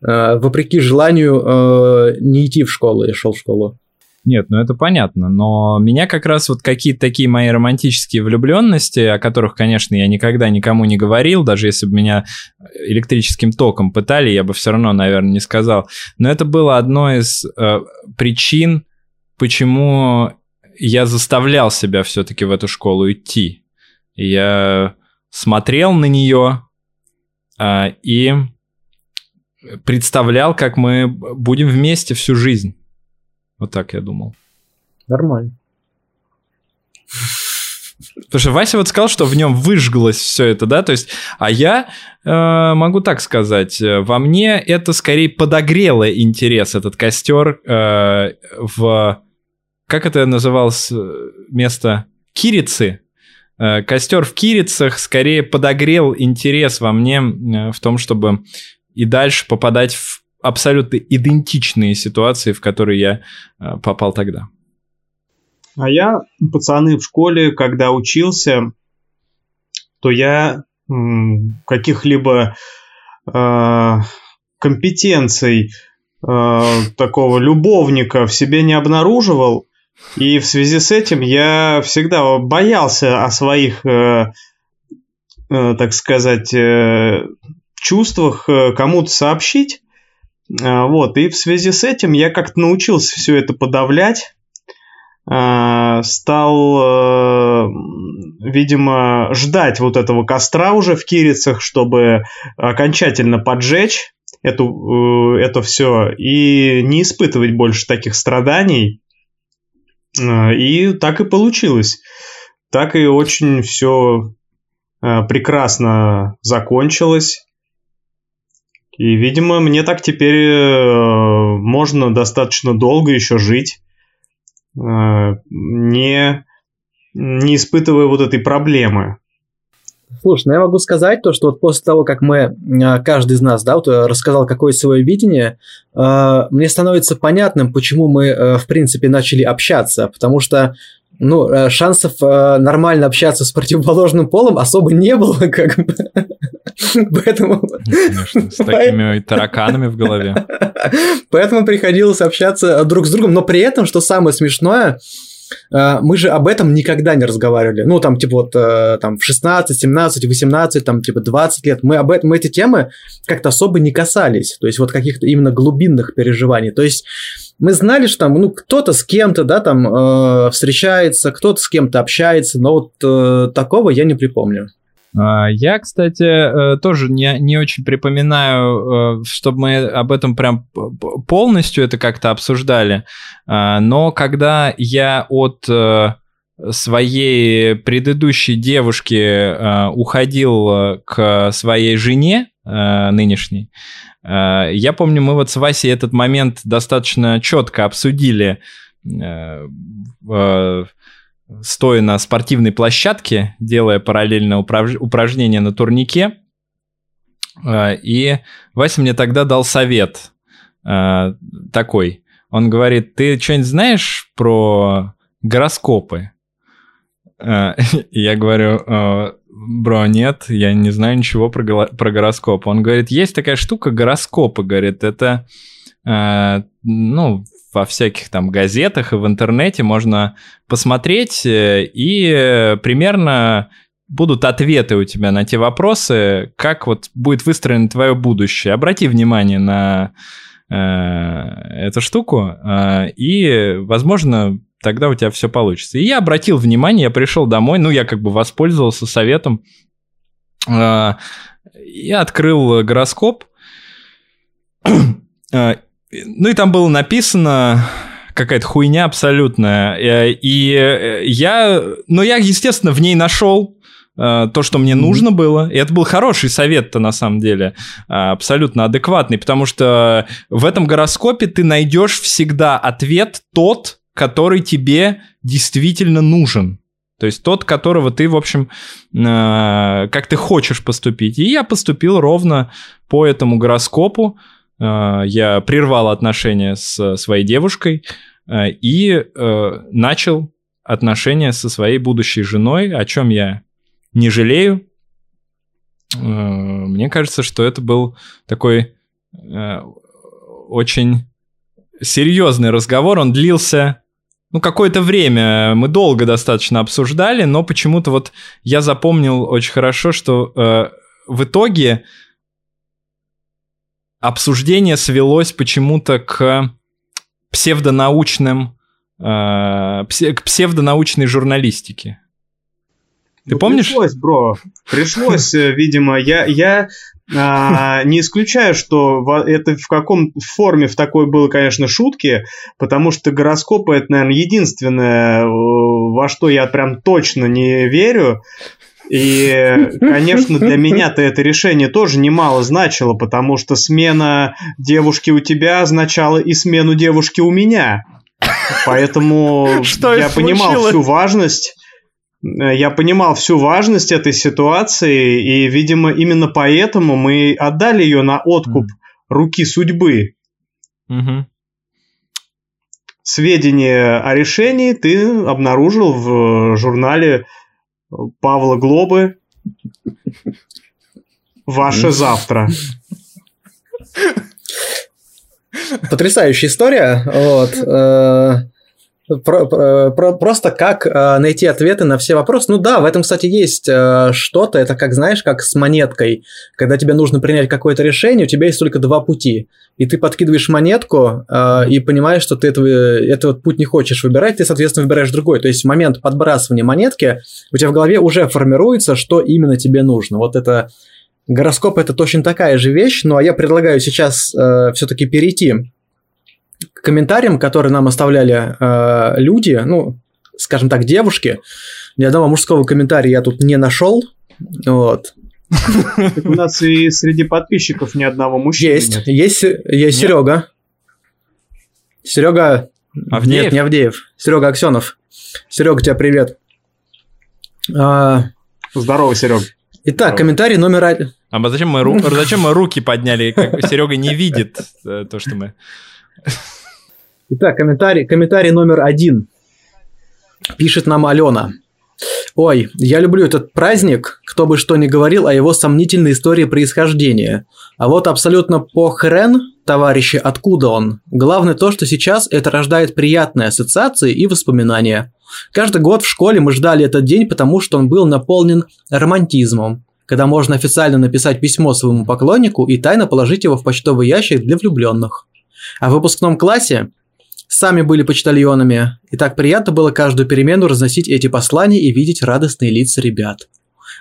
э, вопреки желанию э, не идти в школу, я шел в школу. Нет, ну это понятно, но меня как раз вот какие-то такие мои романтические влюбленности, о которых, конечно, я никогда никому не говорил, даже если бы меня электрическим током пытали, я бы все равно, наверное, не сказал. Но это было одной из э, причин, почему я заставлял себя все-таки в эту школу идти. Я смотрел на нее э, и представлял, как мы будем вместе всю жизнь. Вот так я думал. Нормально. Потому что Вася вот сказал, что в нем выжглось все это, да, то есть, а я э, могу так сказать, э, во мне это скорее подогрело интерес, этот костер э, в, как это называлось э, место, Кирицы, э, костер в Кирицах скорее подогрел интерес во мне э, в том, чтобы и дальше попадать в абсолютно идентичные ситуации, в которые я э, попал тогда. А я, пацаны, в школе, когда учился, то я каких-либо э, компетенций э, такого любовника в себе не обнаруживал. И в связи с этим я всегда боялся о своих, э, э, так сказать, э, чувствах э, кому-то сообщить. А, вот, и в связи с этим я как-то научился все это подавлять. А, стал, э, видимо, ждать вот этого костра уже в Кирицах, чтобы окончательно поджечь эту, э, это все и не испытывать больше таких страданий. А, и так и получилось. Так и очень все прекрасно закончилось. И, видимо, мне так теперь э, можно достаточно долго еще жить, э, не, не испытывая вот этой проблемы. Слушай, ну я могу сказать то, что вот после того, как мы, э, каждый из нас, да, вот рассказал какое свое видение, мне становится понятным, почему мы, в принципе, начали общаться, потому что ну, шансов нормально общаться с противоположным полом особо не было, как бы. Поэтому... Конечно, с такими тараканами в голове. Поэтому приходилось общаться друг с другом, но при этом, что самое смешное, э, мы же об этом никогда не разговаривали. Ну, там, типа, вот, э, там, в 16, 17, 18, там, типа, 20 лет. Мы об этом, мы эти темы как-то особо не касались. То есть, вот каких-то именно глубинных переживаний. То есть, мы знали, что там, ну, кто-то с кем-то, да, там э, встречается, кто-то с кем-то общается, но вот э, такого я не припомню. А, я, кстати, э, тоже не, не очень припоминаю, э, чтобы мы об этом прям полностью это как-то обсуждали. А, но когда я от э, своей предыдущей девушки уходил к своей жене нынешней, я помню, мы вот с Васей этот момент достаточно четко обсудили стоя на спортивной площадке, делая параллельно упражнения на турнике. А, и Вася мне тогда дал совет а, такой. Он говорит, ты что-нибудь знаешь про гороскопы? А, я говорю, бро, нет, я не знаю ничего про, про гороскоп. Он говорит, есть такая штука гороскопы, говорит, это, ну, во всяких там газетах и в интернете можно посмотреть, э, и примерно будут ответы у тебя на те вопросы, как вот будет выстроено твое будущее. Обрати внимание на э, эту штуку, э, и, возможно, тогда у тебя все получится. И я обратил внимание, я пришел домой, ну, я как бы воспользовался советом, э, я открыл гороскоп, э, ну и там было написано какая-то хуйня абсолютная. Э, и э, я, ну я, естественно, в ней нашел э, то, что мне нужно было. И это был хороший совет-то на самом деле, абсолютно адекватный, потому что в этом гороскопе ты найдешь всегда ответ тот, который тебе действительно нужен. То есть тот, которого ты, в общем, как ты хочешь поступить. И я поступил ровно по этому гороскопу. Э, я прервал отношения с своей девушкой э, и э, начал отношения со своей будущей женой, о чем я не жалею. Мне кажется, что это был такой очень серьезный разговор. Он длился ну, какое-то время мы долго достаточно обсуждали, но почему-то вот я запомнил очень хорошо, что э, в итоге обсуждение свелось почему-то к псевдонаучным, э, к псевдонаучной журналистике. Ты ну, помнишь? Пришлось, бро. Пришлось, э, видимо. Я, я а, не исключаю, что это в каком форме в такой было, конечно, шутки, потому что гороскопы это, наверное, единственное, э, во что я прям точно не верю. И, конечно, для меня-то это решение тоже немало значило, потому что смена девушки у тебя означала и смену девушки у меня. Поэтому Что я понимал всю важность. Я понимал всю важность этой ситуации, и, видимо, именно поэтому мы отдали ее на откуп руки судьбы. Угу. Сведения о решении ты обнаружил в журнале Павла Глобы. Ваше завтра. Потрясающая история. Вот. Про, про, про, просто как э, найти ответы на все вопросы. Ну да, в этом, кстати, есть э, что-то. Это как, знаешь, как с монеткой. Когда тебе нужно принять какое-то решение, у тебя есть только два пути. И ты подкидываешь монетку э, и понимаешь, что ты этого, этот путь не хочешь выбирать, ты, соответственно, выбираешь другой. То есть в момент подбрасывания монетки у тебя в голове уже формируется, что именно тебе нужно. Вот это гороскоп это точно такая же вещь, ну а я предлагаю сейчас э, все-таки перейти комментариям, которые нам оставляли э, люди, ну, скажем так, девушки. Ни одного мужского комментария я тут не нашел. Вот. у нас и среди подписчиков ни одного мужчины Есть, нет. есть, есть Серега. Серега... Авдеев? Нет, не Авдеев. Серега Аксенов. Серега, тебе привет. А... Здорово, Серег. Итак, Здорово. комментарий номер один. А зачем мы, ру... зачем мы руки подняли? Как Серега не видит э, то, что мы... Итак, комментарий, комментарий номер один. Пишет нам Алена. Ой, я люблю этот праздник, кто бы что ни говорил о его сомнительной истории происхождения. А вот абсолютно похрен, товарищи, откуда он. Главное то, что сейчас это рождает приятные ассоциации и воспоминания. Каждый год в школе мы ждали этот день, потому что он был наполнен романтизмом, когда можно официально написать письмо своему поклоннику и тайно положить его в почтовый ящик для влюбленных. А в выпускном классе сами были почтальонами, и так приятно было каждую перемену разносить эти послания и видеть радостные лица ребят.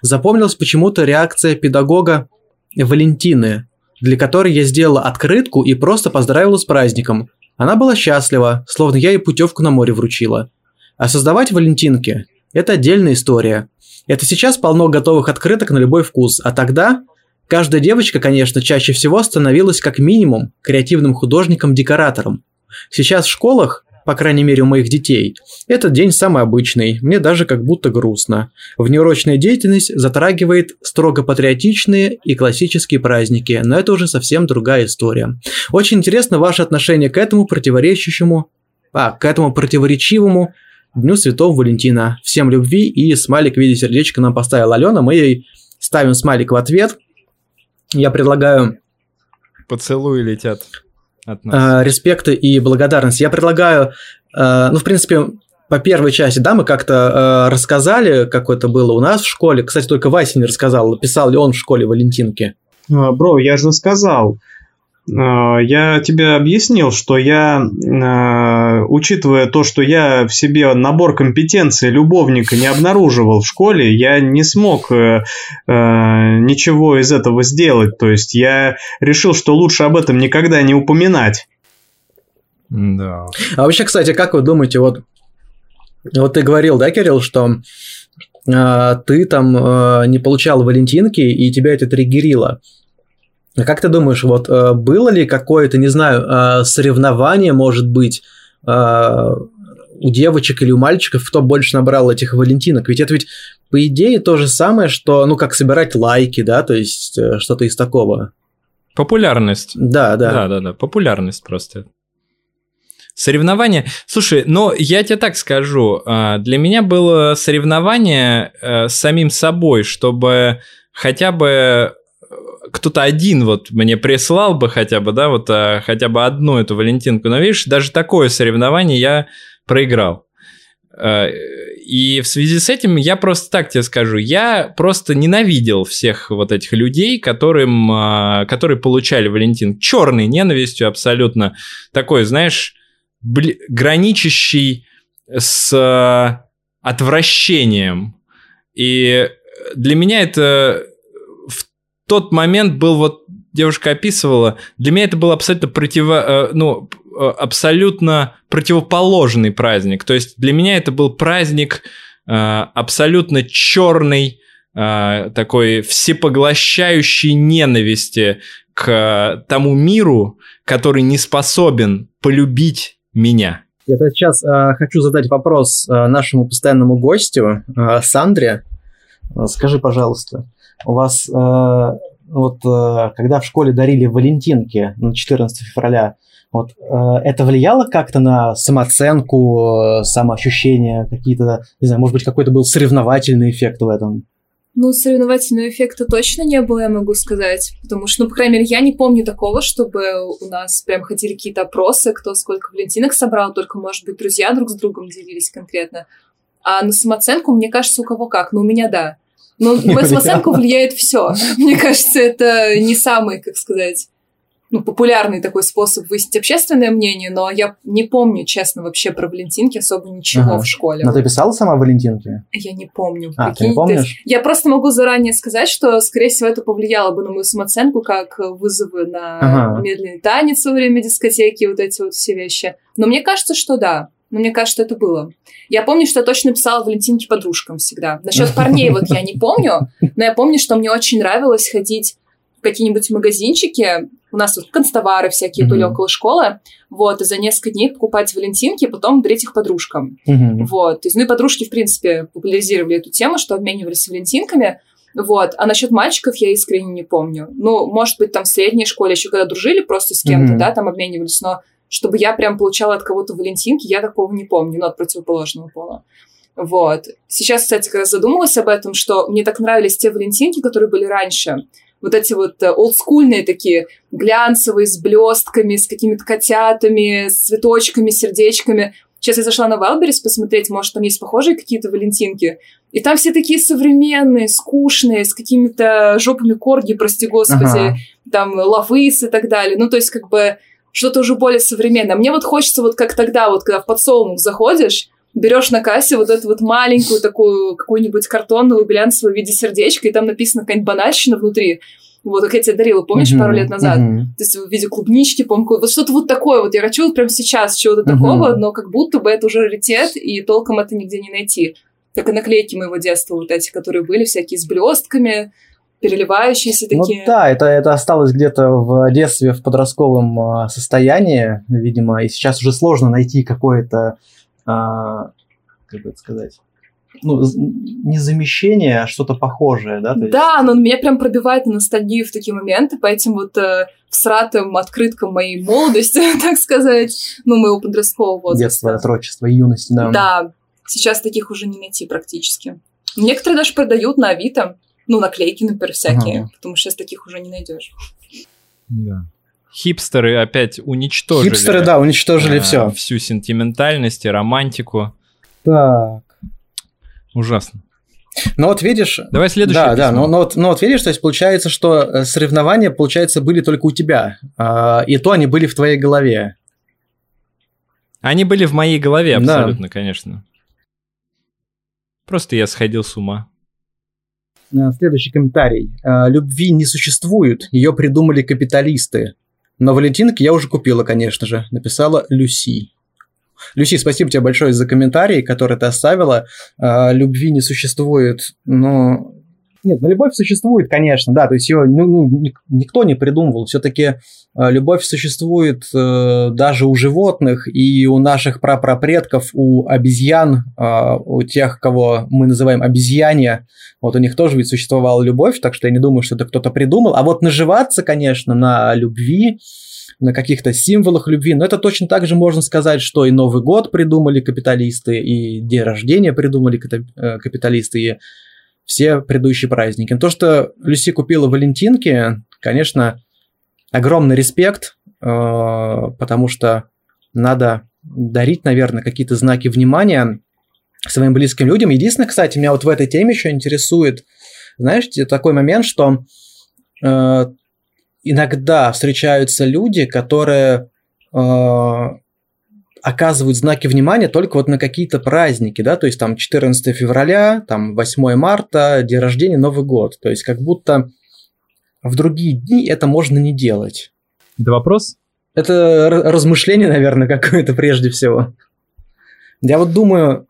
Запомнилась почему-то реакция педагога Валентины, для которой я сделала открытку и просто поздравила с праздником. Она была счастлива, словно я ей путевку на море вручила. А создавать Валентинки – это отдельная история. Это сейчас полно готовых открыток на любой вкус, а тогда каждая девочка, конечно, чаще всего становилась как минимум креативным художником-декоратором. Сейчас в школах по крайней мере у моих детей, этот день самый обычный, мне даже как будто грустно. Внеурочная деятельность затрагивает строго патриотичные и классические праздники, но это уже совсем другая история. Очень интересно ваше отношение к этому противоречащему, а, к этому противоречивому Дню Святого Валентина. Всем любви и смайлик в виде сердечка нам поставила Алена, мы ей ставим смайлик в ответ. Я предлагаю... Поцелуи летят от нас. Э, респекта и благодарность. Я предлагаю, э, ну, в принципе, по первой части, да, мы как-то э, рассказали, как это было у нас в школе. Кстати, только Вася не рассказал, писал ли он в школе Валентинки. А, бро, я же сказал. А, я тебе объяснил, что я, а, учитывая то, что я в себе набор компетенций любовника не обнаруживал в школе, я не смог э, э, ничего из этого сделать. То есть я решил, что лучше об этом никогда не упоминать. Да. А вообще, кстати, как вы думаете, вот, вот ты говорил, да, Кирилл, что э, ты там э, не получал валентинки, и тебя это триггерило. А как ты думаешь, вот э, было ли какое-то, не знаю, э, соревнование, может быть, э, у девочек или у мальчиков, кто больше набрал этих валентинок? Ведь это ведь, по идее, то же самое, что, ну, как собирать лайки, да, то есть что-то из такого. Популярность. Да, да. Да, да, да, популярность просто. Соревнование. Слушай, но я тебе так скажу, для меня было соревнование с самим собой, чтобы хотя бы кто-то один вот мне прислал бы хотя бы, да, вот а, хотя бы одну эту Валентинку, но видишь, даже такое соревнование я проиграл. А, и в связи с этим я просто так тебе скажу, я просто ненавидел всех вот этих людей, которым, а, которые получали Валентин черной ненавистью абсолютно, такой, знаешь, граничащий с отвращением. И для меня это тот момент был вот девушка описывала, для меня это был абсолютно противо, э, ну, э, абсолютно противоположный праздник. То есть для меня это был праздник э, абсолютно черный, такой всепоглощающей ненависти к тому миру, который не способен полюбить меня. Я сейчас э, хочу задать вопрос э, нашему постоянному гостю э, Сандре. Скажи, пожалуйста, у вас э, вот э, когда в школе дарили валентинки на 14 февраля, вот э, это влияло как-то на самооценку, э, самоощущение, какие-то, не знаю, может быть, какой-то был соревновательный эффект в этом? Ну, соревновательного эффекта точно не было, я могу сказать. Потому что, ну, по крайней мере, я не помню такого, чтобы у нас прям ходили какие-то опросы, кто сколько валентинок собрал, только, может быть, друзья друг с другом делились конкретно. А на самооценку, мне кажется, у кого как. Ну, у меня да. Но на самооценку влияет все. Мне кажется, это не самый, как сказать, ну, популярный такой способ выяснить общественное мнение, но я не помню, честно, вообще про Валентинки особо ничего ага. в школе. Но ты писала сама Валентинки? Я не помню. А, ты не помнишь? я просто могу заранее сказать, что, скорее всего, это повлияло бы на мою самооценку, как вызовы на ага. медленный танец во время дискотеки, вот эти вот все вещи. Но мне кажется, что да. Но мне кажется, это было. Я помню, что я точно писала Валентинки подружкам всегда. Насчет парней вот я не помню, но я помню, что мне очень нравилось ходить в какие-нибудь магазинчики. У нас тут констовары всякие mm-hmm. были около школы. Вот, и за несколько дней покупать Валентинки, потом дарить их подружкам. Mm-hmm. Вот. То есть, ну и подружки, в принципе, популяризировали эту тему, что обменивались Валентинками. Вот. А насчет мальчиков я искренне не помню. Ну, может быть, там в средней школе еще когда дружили просто с кем-то, mm-hmm. да, там обменивались, но чтобы я прям получала от кого-то валентинки, я такого не помню, но от противоположного пола. Вот. Сейчас, кстати, раз задумалась об этом, что мне так нравились те валентинки, которые были раньше. Вот эти вот э, олдскульные такие, глянцевые, с блестками, с какими-то котятами, с цветочками, сердечками. Сейчас я зашла на Wildberries посмотреть, может, там есть похожие какие-то валентинки. И там все такие современные, скучные, с какими-то жопами корги, прости господи, ага. там лавыс и так далее. Ну, то есть, как бы что-то уже более современное. Мне вот хочется вот как тогда, вот когда в подсолнух заходишь, берешь на кассе вот эту вот маленькую такую какую-нибудь картонную глянцевую в виде сердечка, и там написано какая-нибудь банальщина внутри. Вот, как я тебе дарила, помнишь, uh-huh, пару лет назад? Uh-huh. То есть в виде клубнички, помню, вот что-то вот такое вот. Я хочу вот прямо сейчас чего-то uh-huh. такого, но как будто бы это уже раритет, и толком это нигде не найти. Как и наклейки моего детства, вот эти, которые были всякие с блестками, переливающиеся ну такие. Ну да, это, это осталось где-то в детстве, в подростковом а, состоянии, видимо, и сейчас уже сложно найти какое-то, а, как это сказать, ну, не замещение, а что-то похожее, да? есть... Да, но меня прям пробивает на ностальгию в такие моменты, по этим вот э, всратым открыткам моей молодости, так сказать, ну, моего подросткового возраста. Детство, отрочество, юности, да. Да, сейчас таких уже не найти практически. Некоторые даже продают на Авито, ну, наклейки, например, всякие, ага. потому что сейчас таких уже не найдешь. Да. Хипстеры опять уничтожили. Хипстеры, да, уничтожили а, все. Всю сентиментальность и романтику. Так. Ужасно. Ну вот видишь... Давай следующее Да, письмо. да, но, но, вот, но вот видишь, то есть получается, что э, соревнования, получается, были только у тебя, э, и то они были в твоей голове. Они были в моей голове абсолютно, да. конечно. Просто я сходил с ума. Э, следующий комментарий. Э, Любви не существует, ее придумали капиталисты. Но Валентинки я уже купила, конечно же, написала Люси. Люси, спасибо тебе большое за комментарий, который ты оставила. Э, любви не существует, но нет, ну любовь существует, конечно, да, то есть ее ну, ну, никто не придумывал. Все-таки э, любовь существует э, даже у животных и у наших прапрапредков, у обезьян, э, у тех, кого мы называем обезьяне, вот у них тоже ведь существовала любовь, так что я не думаю, что это кто-то придумал. А вот наживаться, конечно, на любви, на каких-то символах любви. Но это точно так же можно сказать, что и Новый год придумали капиталисты, и день рождения придумали э, капиталисты, и все предыдущие праздники. То, что Люси купила Валентинки, конечно, огромный респект, э, потому что надо дарить, наверное, какие-то знаки внимания своим близким людям. Единственное, кстати, меня вот в этой теме еще интересует, знаешь, такой момент, что э, иногда встречаются люди, которые э, оказывают знаки внимания только вот на какие-то праздники, да, то есть там 14 февраля, там 8 марта, день рождения, Новый год. То есть как будто в другие дни это можно не делать. Это вопрос? Это размышление, наверное, какое-то прежде всего. Я вот думаю...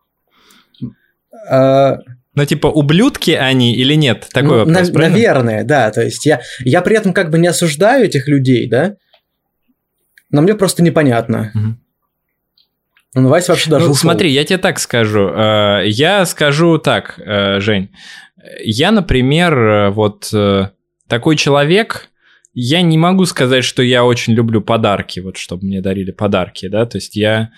Э, ну, типа, ублюдки они или нет? Такой ну, вопрос, на- Наверное, да. То есть я, я при этом как бы не осуждаю этих людей, да, но мне просто непонятно. Угу. Ну, Вася вообще даже Ну, смотри, я тебе так скажу. Э, я скажу так, э, Жень. Я, например, э, вот такой человек, я не могу сказать, что я очень люблю подарки, вот чтобы мне дарили подарки, да, то есть я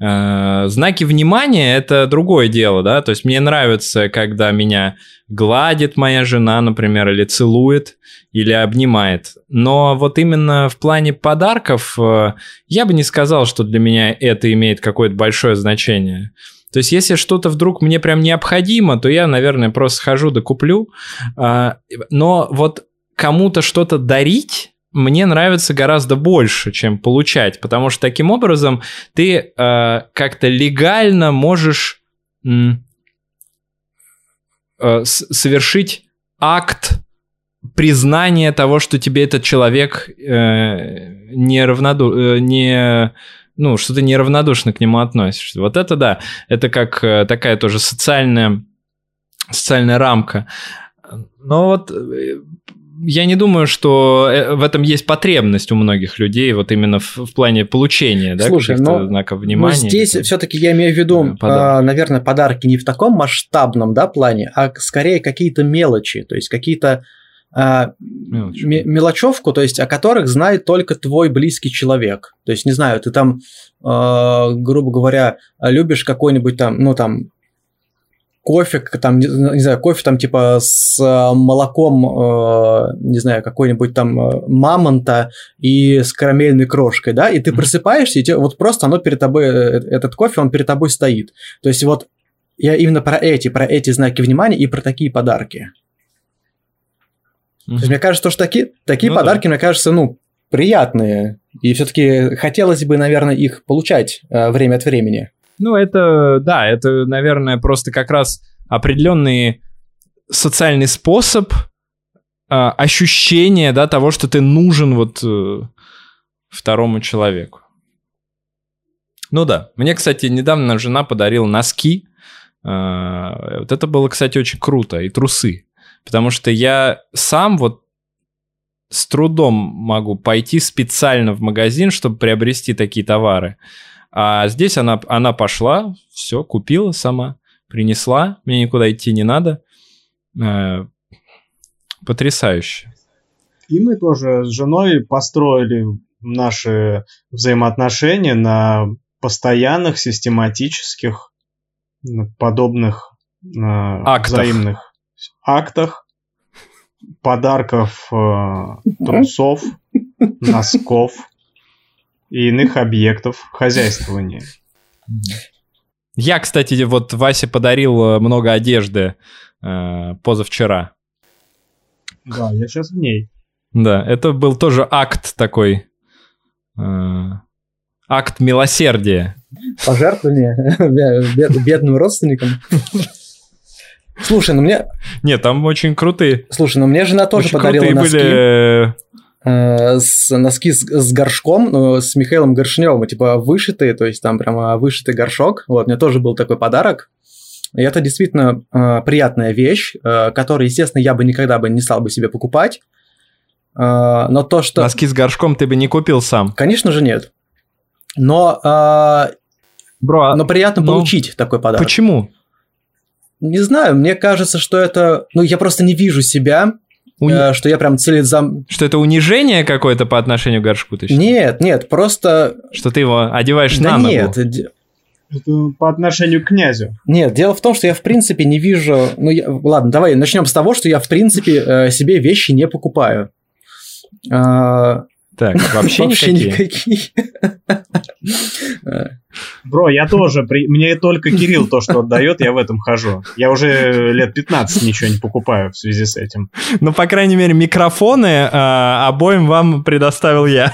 знаки внимания это другое дело, да, то есть мне нравится, когда меня гладит моя жена, например, или целует, или обнимает. Но вот именно в плане подарков э, я бы не сказал, что для меня это имеет какое-то большое значение. То есть, если что-то вдруг мне прям необходимо, то я, наверное, просто схожу да куплю. А, но вот кому-то что-то дарить, мне нравится гораздо больше, чем получать, потому что таким образом ты э, как-то легально можешь э, совершить акт признания того, что тебе этот человек э, не равноду... Э, не ну, что ты неравнодушно к нему относишься. Вот это да, это как э, такая тоже социальная, социальная рамка. Но вот э, я не думаю, что э, в этом есть потребность у многих людей, вот именно в, в плане получения да, каких-то но, знаков внимания. Но здесь все-таки я имею в виду, подарки. наверное, подарки не в таком масштабном да, плане, а скорее какие-то мелочи, то есть какие-то а, мелочевку, то есть о которых знает только твой близкий человек. То есть, не знаю, ты там, э, грубо говоря, любишь какой-нибудь там, ну там, кофе, там, не знаю, кофе там типа с э, молоком, э, не знаю, какой-нибудь там э, мамонта и с карамельной крошкой, да, и ты просыпаешься, и тебе, вот просто оно перед тобой, этот кофе, он перед тобой стоит. То есть вот я именно про эти, про эти знаки внимания и про такие подарки. Mm-hmm. То есть мне кажется, что такие, такие ну, подарки, да. мне кажется, ну, приятные. И все-таки хотелось бы, наверное, их получать э, время от времени. Ну, это, да, это, наверное, просто как раз определенный социальный способ э, ощущения, да, того, что ты нужен вот э, второму человеку. Ну да. Мне, кстати, недавно жена подарила носки. Э, вот это было, кстати, очень круто. И трусы. Потому что я сам вот с трудом могу пойти специально в магазин, чтобы приобрести такие товары. А здесь она, она пошла, все, купила сама, принесла, мне никуда идти не надо. Э, потрясающе. И мы тоже с женой построили наши взаимоотношения на постоянных, систематических, подобных э, актах. взаимных актах, подарков э, трусов, носков и иных объектов хозяйствования. Я, кстати, вот Васе подарил э, много одежды э, позавчера. Да, я сейчас в ней. Да, это был тоже акт такой. Э, акт милосердия. Пожертвование бедным родственникам. Слушай, ну мне... Нет, там очень крутые. Слушай, ну мне жена тоже очень подарила носки. Были... Э, с, носки с, с горшком, ну, с Михаилом Горшневым, типа вышитые, то есть там прямо вышитый горшок. Вот, мне тоже был такой подарок. И это действительно э, приятная вещь, э, которую, естественно, я бы никогда бы не стал бы себе покупать. Э, но то, что... Носки с горшком ты бы не купил сам? Конечно же нет. Но, э, Бро, а но приятно ну, получить такой подарок. Почему? Не знаю, мне кажется, что это... Ну, я просто не вижу себя, Уни... э, что я прям целезам... Что это унижение какое-то по отношению к горшку? Ты нет, нет, просто... Что ты его одеваешь да на ногу? нет, это по отношению к князю. Нет, дело в том, что я в принципе не вижу... Ну, я... ладно, давай начнем с того, что я в принципе э, себе вещи не покупаю. А, так, вообще, вообще никакие? Бро, я тоже, при... мне только Кирилл то, что отдает, я в этом хожу. Я уже лет 15 ничего не покупаю в связи с этим. Ну, по крайней мере, микрофоны э, обоим вам предоставил я.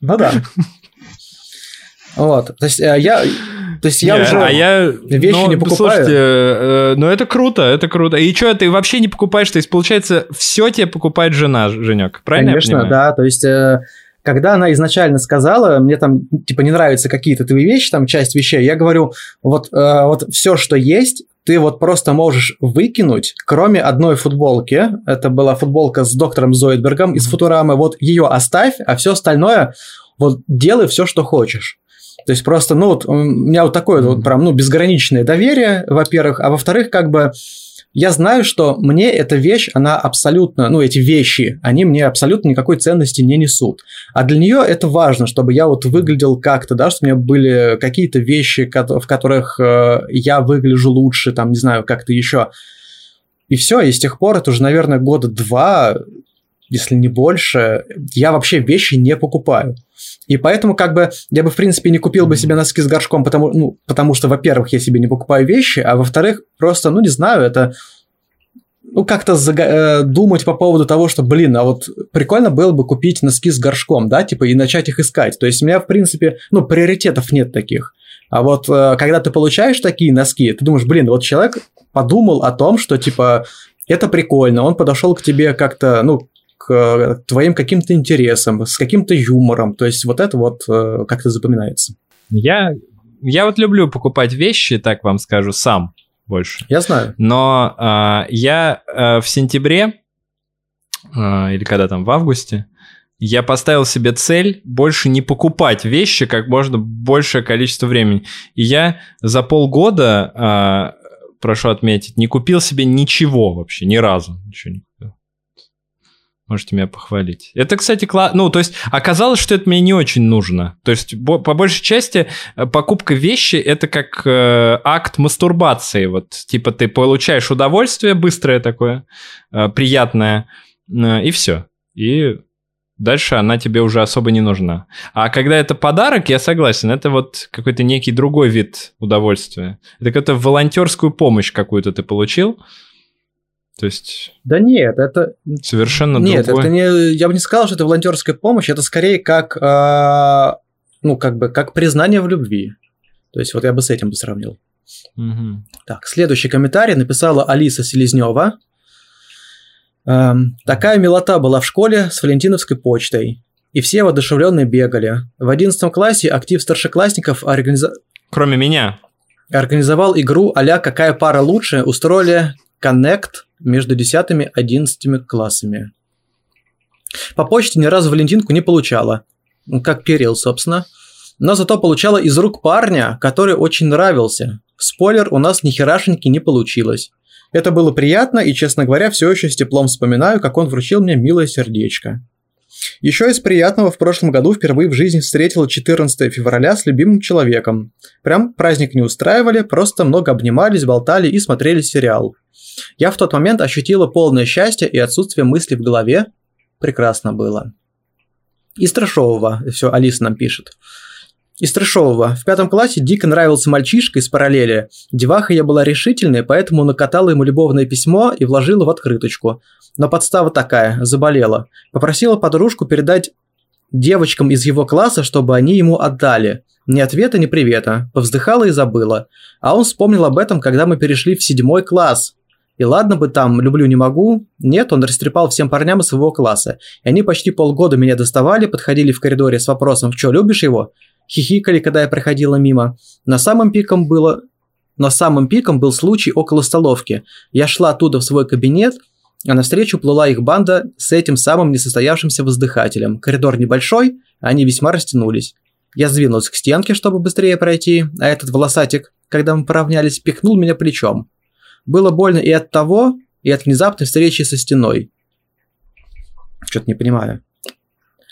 Ну да. Вот, то есть э, я, то есть я не, уже а я, вещи ну, не покупаю. Слушайте, э, ну это круто, это круто. И что, ты вообще не покупаешь? То есть, получается, все тебе покупает жена, Женек, правильно Конечно, да. То есть, э, когда она изначально сказала, мне там, типа, не нравятся какие-то твои вещи, там, часть вещей, я говорю, вот, э, вот все, что есть, ты вот просто можешь выкинуть, кроме одной футболки. Это была футболка с доктором Зоидбергом из Футурамы. Вот ее оставь, а все остальное вот делай все, что хочешь. То есть просто, ну вот, у меня вот такое вот прям, ну, безграничное доверие, во-первых, а во-вторых, как бы я знаю, что мне эта вещь, она абсолютно, ну, эти вещи, они мне абсолютно никакой ценности не несут. А для нее это важно, чтобы я вот выглядел как-то, да, чтобы у меня были какие-то вещи, в которых э, я выгляжу лучше, там, не знаю, как-то еще. И все, и с тех пор, это уже, наверное, года два, если не больше, я вообще вещи не покупаю. И поэтому как бы я бы в принципе не купил бы себе носки с горшком, потому, ну, потому что, во-первых, я себе не покупаю вещи, а во-вторых, просто, ну не знаю, это ну, как-то зага- э, думать по поводу того, что, блин, а вот прикольно было бы купить носки с горшком, да, типа, и начать их искать. То есть у меня, в принципе, ну, приоритетов нет таких. А вот э, когда ты получаешь такие носки, ты думаешь, блин, вот человек подумал о том, что, типа, это прикольно, он подошел к тебе как-то, ну, к твоим каким-то интересам, с каким-то юмором. То есть вот это вот э, как-то запоминается. Я, я вот люблю покупать вещи, так вам скажу, сам больше. Я знаю. Но э, я э, в сентябре, э, или когда там, в августе, я поставил себе цель больше не покупать вещи как можно большее количество времени. И я за полгода, э, прошу отметить, не купил себе ничего вообще, ни разу. Ничего не. Можете меня похвалить. Это, кстати, классно. Ну, то есть оказалось, что это мне не очень нужно. То есть по большей части э, покупка вещи это как э, акт мастурбации. Вот типа ты получаешь удовольствие быстрое такое, э, приятное, э, и все. И дальше она тебе уже особо не нужна. А когда это подарок, я согласен, это вот какой-то некий другой вид удовольствия. Это какую-то волонтерскую помощь какую-то ты получил. То есть... Да нет, это... Совершенно Нет, другое. это не... Я бы не сказал, что это волонтерская помощь, это скорее как... Э, ну, как бы, как признание в любви. То есть вот я бы с этим бы сравнил. Угу. Так, следующий комментарий написала Алиса Селезнева. Эм, Такая милота была в школе с Валентиновской почтой. И все воодушевленные бегали. В 11 классе актив старшеклассников организа... Кроме меня. организовал игру а «Какая пара лучше?» устроили коннект между 10 и 11 классами. По почте ни разу Валентинку не получала. Как Кирилл, собственно. Но зато получала из рук парня, который очень нравился. Спойлер, у нас ни херашеньки не получилось. Это было приятно, и, честно говоря, все еще с теплом вспоминаю, как он вручил мне милое сердечко. Еще из приятного в прошлом году впервые в жизни встретила 14 февраля с любимым человеком. Прям праздник не устраивали, просто много обнимались, болтали и смотрели сериал. Я в тот момент ощутила полное счастье и отсутствие мыслей в голове. Прекрасно было. Из трэшового, все Алиса нам пишет. Из трэшового. В пятом классе дико нравился мальчишка из параллели. Деваха я была решительной, поэтому накатала ему любовное письмо и вложила в открыточку. Но подстава такая, заболела. Попросила подружку передать девочкам из его класса, чтобы они ему отдали. Ни ответа, ни привета. Повздыхала и забыла. А он вспомнил об этом, когда мы перешли в седьмой класс. И ладно бы там «люблю, не могу». Нет, он растрепал всем парням из своего класса. И они почти полгода меня доставали, подходили в коридоре с вопросом «В чё, любишь его?» Хихикали, когда я проходила мимо. На самом пиком было... Но самым пиком был случай около столовки. Я шла оттуда в свой кабинет, а навстречу плыла их банда с этим самым несостоявшимся воздыхателем. Коридор небольшой, они весьма растянулись. Я сдвинулась к стенке, чтобы быстрее пройти, а этот волосатик, когда мы поравнялись, пихнул меня плечом. Было больно и от того, и от внезапной встречи со стеной. Что-то не понимаю.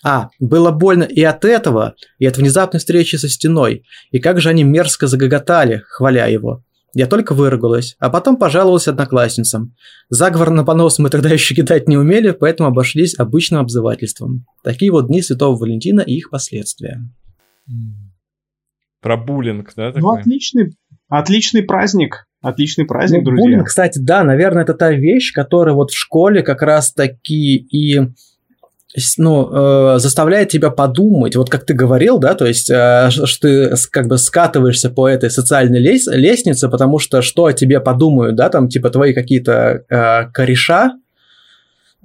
А, было больно и от этого, и от внезапной встречи со стеной. И как же они мерзко загоготали, хваля его. Я только выругалась, а потом пожаловалась одноклассницам. Заговор на понос мы тогда еще кидать не умели, поэтому обошлись обычным обзывательством. Такие вот дни Святого Валентина и их последствия. Про буллинг, да? Ну, такой? отличный, отличный праздник. Отличный праздник, Ну, друзья. буллинг, кстати, да, наверное, это та вещь, которая вот в школе как раз таки и ну, э, заставляет тебя подумать, вот как ты говорил, да, то есть, э, что ты как бы скатываешься по этой социальной лес- лестнице, потому что что о тебе подумают, да, там, типа, твои какие-то э, кореша,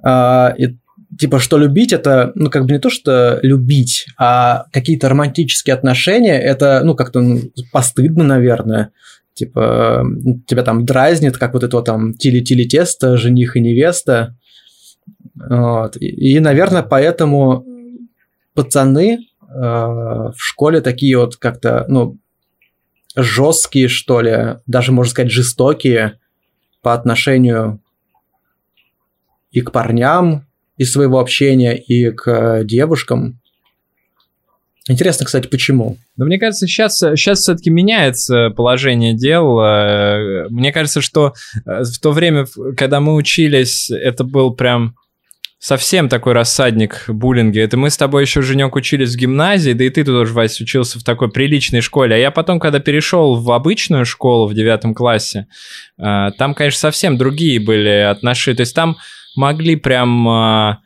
а, и, типа, что любить, это, ну, как бы не то, что любить, а какие-то романтические отношения, это, ну, как-то ну, постыдно, наверное, типа, э, тебя там дразнит, как вот это вот там тили-тили тесто, жених и невеста, вот. И, и, наверное, поэтому пацаны э, в школе такие вот как-то, ну, жесткие, что ли, даже, можно сказать, жестокие по отношению и к парням из своего общения, и к э, девушкам. Интересно, кстати, почему? Но мне кажется, сейчас, сейчас все-таки меняется положение дел. Э, Мне кажется, что э, в то время, когда мы учились, это был прям совсем такой рассадник буллинга. Это мы с тобой еще, Женек, учились в гимназии, да и ты тоже, Вась, учился в такой приличной школе. А я потом, когда перешел в обычную школу в девятом классе, э, там, конечно, совсем другие были отношения. То есть там могли прям, э,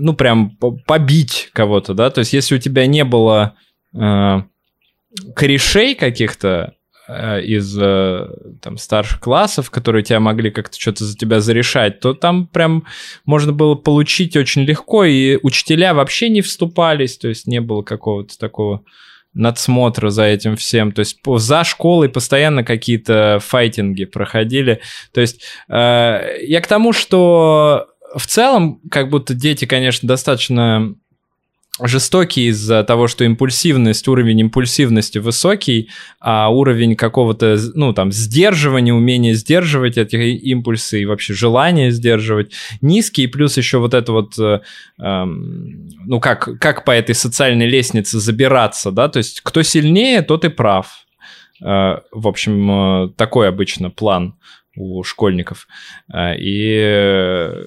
ну, прям по- побить кого-то, да? То есть если у тебя не было э, корешей каких-то из э, там старших классов, которые тебя могли как-то что-то за тебя зарешать, то там прям можно было получить очень легко, и учителя вообще не вступались, то есть не было какого-то такого надсмотра за этим всем. То есть за школой постоянно какие-то файтинги проходили. То есть э, я к тому, что в целом, как будто дети, конечно, достаточно жестокие из-за того, что импульсивность, уровень импульсивности высокий, а уровень какого-то, ну, там, сдерживания, умения сдерживать эти импульсы и вообще желание сдерживать низкий, плюс еще вот это вот, э, эм, ну, как, как по этой социальной лестнице забираться, да, то есть кто сильнее, тот и прав. Э, в общем, э, такой обычно план у школьников. Э, И э,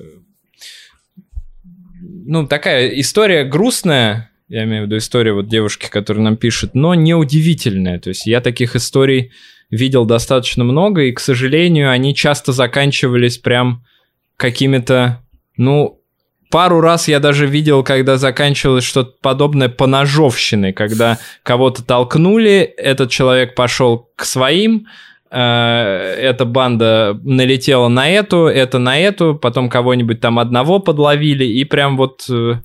ну, такая история грустная, я имею в виду история вот девушки, которая нам пишет, но неудивительная. То есть я таких историй видел достаточно много, и, к сожалению, они часто заканчивались прям какими-то, ну, пару раз я даже видел, когда заканчивалось что-то подобное по ножовщиной, когда кого-то толкнули, этот человек пошел к своим, эта банда налетела на эту, это на эту, потом кого-нибудь там одного подловили, и прям вот э,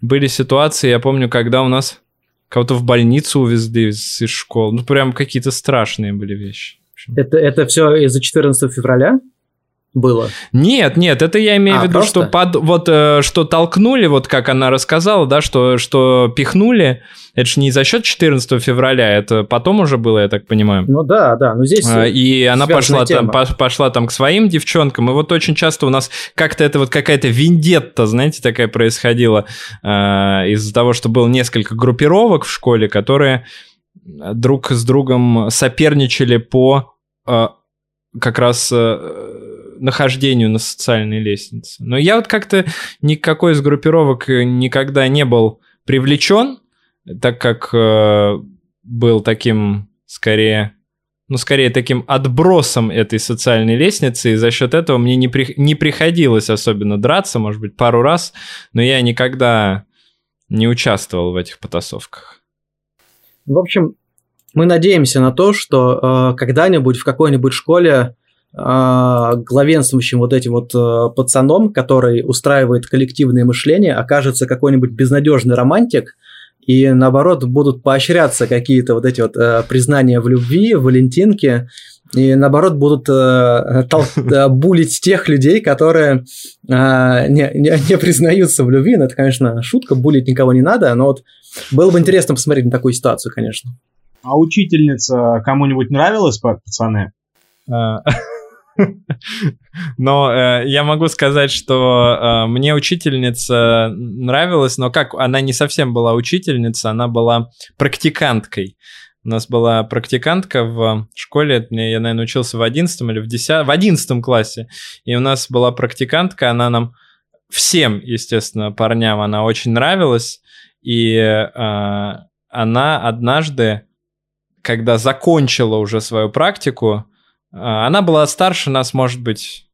были ситуации, я помню, когда у нас кого-то в больницу увезли из, из школы, ну прям какие-то страшные были вещи. Это, это все из-за 14 февраля? Было. Нет, нет, это я имею а, в виду, просто? что под вот э, что толкнули, вот как она рассказала, да, что что пихнули. Это же не за счет 14 февраля, это потом уже было, я так понимаю. Ну да, да, но здесь. А, и она пошла тема. там, пошла там к своим девчонкам, и вот очень часто у нас как-то это вот какая-то виндетта, знаете, такая происходила э, из-за того, что было несколько группировок в школе, которые друг с другом соперничали по э, как раз э, нахождению на социальной лестнице. Но я вот как-то никакой из группировок никогда не был привлечен, так как э, был таким, скорее, ну, скорее таким отбросом этой социальной лестницы, и за счет этого мне не, при, не приходилось особенно драться, может быть, пару раз, но я никогда не участвовал в этих потасовках. В общем, мы надеемся на то, что э, когда-нибудь в какой-нибудь школе э, главенствующим вот этим вот э, пацаном, который устраивает коллективное мышление, окажется какой-нибудь безнадежный романтик, и наоборот будут поощряться какие-то вот эти вот э, признания в любви, валентинки, и наоборот будут э, тол- э, булить тех людей, которые э, не, не, не признаются в любви. Ну, это, конечно, шутка, булить никого не надо, но вот было бы интересно посмотреть на такую ситуацию, конечно. А учительница кому-нибудь нравилась, пацаны? А, но э, я могу сказать, что э, мне учительница нравилась, но как, она не совсем была учительница, она была практиканткой. У нас была практикантка в школе, я, наверное, учился в 11 или в 10, в 11 классе, и у нас была практикантка, она нам всем, естественно, парням она очень нравилась, и э, она однажды, когда закончила уже свою практику, а, она была старше нас, может быть,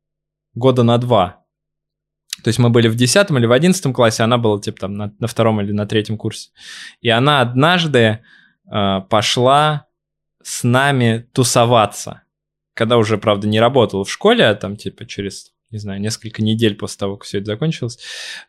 года на два. То есть мы были в 10 или в 11 классе, она была типа там на, на втором или на третьем курсе. И она однажды э, пошла с нами тусоваться. Когда уже, правда, не работала в школе, а там типа через, не знаю, несколько недель после того, как все это закончилось.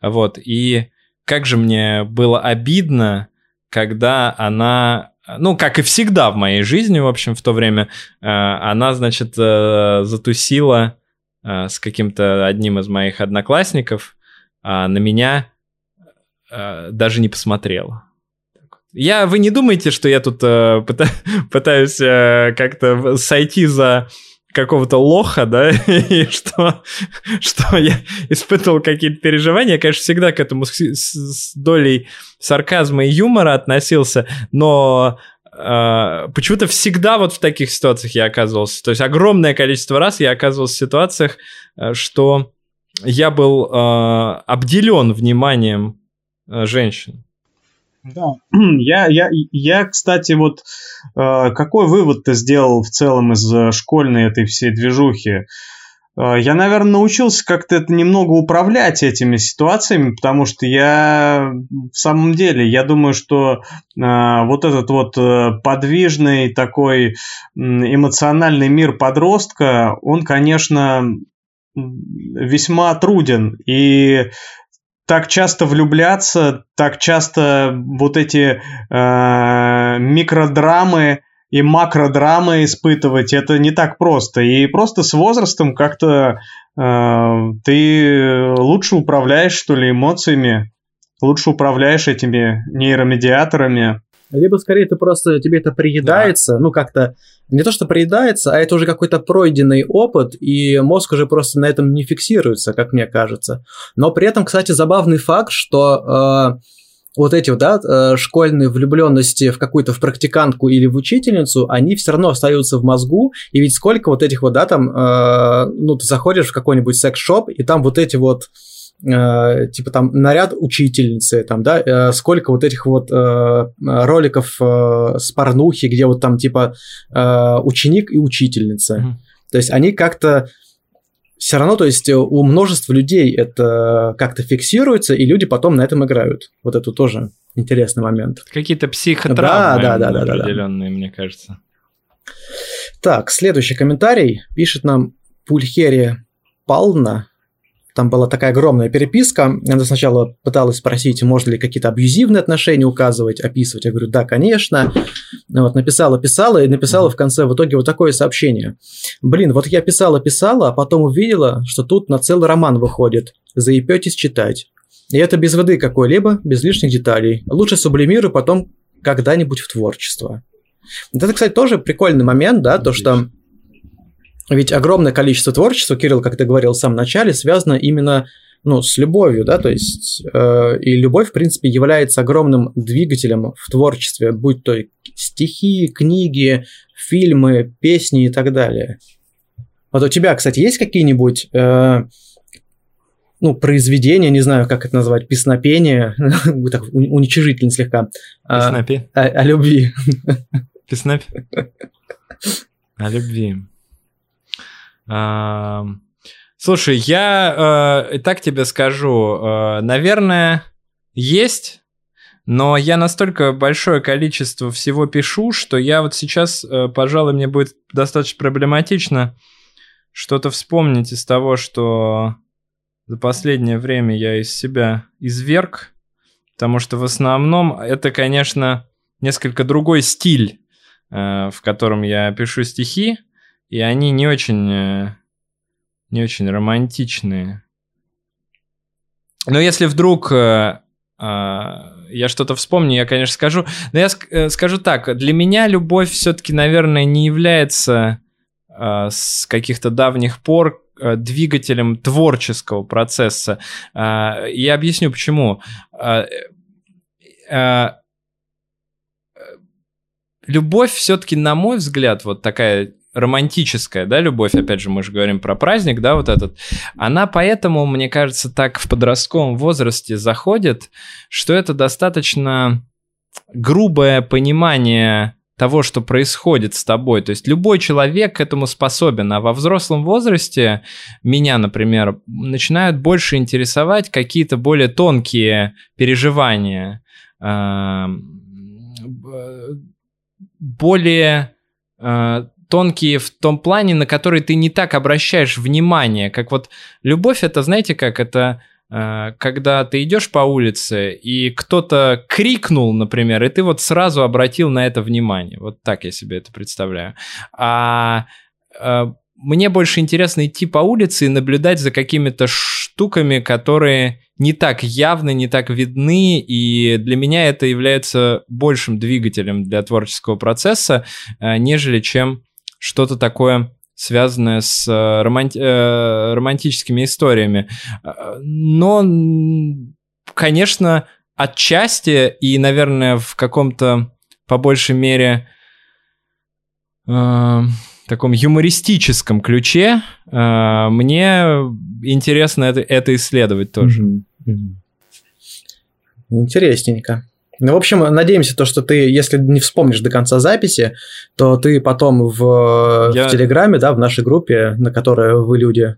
Вот. И как же мне было обидно, когда она ну, как и всегда в моей жизни, в общем, в то время, э, она, значит, э, затусила э, с каким-то одним из моих одноклассников, а на меня даже не посмотрела. Я, вы не думаете, что я тут пытаюсь как-то сойти за какого-то лоха, да, и что, что я испытывал какие-то переживания. Я, конечно, всегда к этому с, с долей сарказма и юмора относился, но э, почему-то всегда вот в таких ситуациях я оказывался. То есть огромное количество раз я оказывался в ситуациях, э, что я был э, обделен вниманием э, женщин. Да, я, я, я, кстати, вот э, какой вывод ты сделал в целом из э, школьной этой всей движухи? Э, я, наверное, научился как-то это немного управлять этими ситуациями, потому что я в самом деле, я думаю, что э, вот этот вот подвижный такой эмоциональный мир подростка, он, конечно, весьма труден. И так часто влюбляться, так часто вот эти э, микродрамы и макродрамы испытывать, это не так просто. И просто с возрастом как-то э, ты лучше управляешь, что ли, эмоциями, лучше управляешь этими нейромедиаторами. Либо скорее ты просто, тебе это приедается, да. ну как-то, не то что приедается, а это уже какой-то пройденный опыт, и мозг уже просто на этом не фиксируется, как мне кажется. Но при этом, кстати, забавный факт, что э, вот эти да, э, школьные влюбленности в какую-то в практикантку или в учительницу, они все равно остаются в мозгу, и ведь сколько вот этих вот, да, там, э, ну, ты заходишь в какой-нибудь секс-шоп, и там вот эти вот э, типа там наряд учительницы, там, да, э, сколько вот этих вот э, роликов э, с порнухи, где вот там типа э, ученик и учительница. Mm-hmm. То есть они как-то все равно, то есть у множества людей это как-то фиксируется, и люди потом на этом играют. Вот это тоже интересный момент. Какие-то психотравмы да, да, да, да, определенные, да, да. мне кажется. Так, следующий комментарий пишет нам Пульхерия Пална. Там была такая огромная переписка. Она сначала пыталась спросить, можно ли какие-то абьюзивные отношения указывать, описывать. Я говорю, да, конечно. Вот, написала, писала и написала в конце в итоге вот такое сообщение. Блин, вот я писала, писала, а потом увидела, что тут на целый роман выходит. Заебетесь читать. И это без воды какой-либо, без лишних деталей. Лучше сублимирую потом когда-нибудь в творчество. Это, кстати, тоже прикольный момент, да, то, что ведь огромное количество творчества, Кирилл, как ты говорил в самом начале, связано именно ну, с любовью, да, то есть э, и любовь, в принципе, является огромным двигателем в творчестве, будь то стихи, книги, фильмы, песни и так далее. Вот у тебя, кстати, есть какие-нибудь э, ну, произведения, не знаю, как это назвать, песнопения, так уничижительно слегка. А, Песнопи? О, о любви. Песнопи? О любви. Слушай, я э, так тебе скажу, э, наверное, есть, но я настолько большое количество всего пишу, что я вот сейчас, э, пожалуй, мне будет достаточно проблематично что-то вспомнить из того, что за последнее время я из себя изверг, потому что в основном это, конечно, несколько другой стиль, в котором я пишу стихи, и они не очень, э, не очень романтичные. Но если вдруг э, а, я что-то вспомню, я, конечно, скажу. Но я э, скажу так, для меня любовь все-таки, наверное, не является а, с каких-то давних пор двигателем творческого процесса. А, я объясню, почему. Любовь все-таки, на мой взгляд, вот такая романтическая, да, любовь, опять же, мы же говорим про праздник, да, вот этот, она поэтому, мне кажется, так в подростковом возрасте заходит, что это достаточно грубое понимание того, что происходит с тобой. То есть любой человек к этому способен, а во взрослом возрасте меня, например, начинают больше интересовать какие-то более тонкие переживания, более тонкие в том плане, на который ты не так обращаешь внимание. Как вот любовь, это знаете как, это э, когда ты идешь по улице, и кто-то крикнул, например, и ты вот сразу обратил на это внимание. Вот так я себе это представляю. А э, мне больше интересно идти по улице и наблюдать за какими-то штуками, которые не так явны, не так видны, и для меня это является большим двигателем для творческого процесса, э, нежели чем что-то такое связанное с э, романти э, романтическими историями. Но, конечно, отчасти и, наверное, в каком-то по большей мере э, таком юмористическом ключе э, мне интересно это, это исследовать тоже. Интересненько. Ну, в общем, надеемся, то, что ты, если не вспомнишь до конца записи, то ты потом в, Я... в Телеграме, да, в нашей группе, на которой вы люди...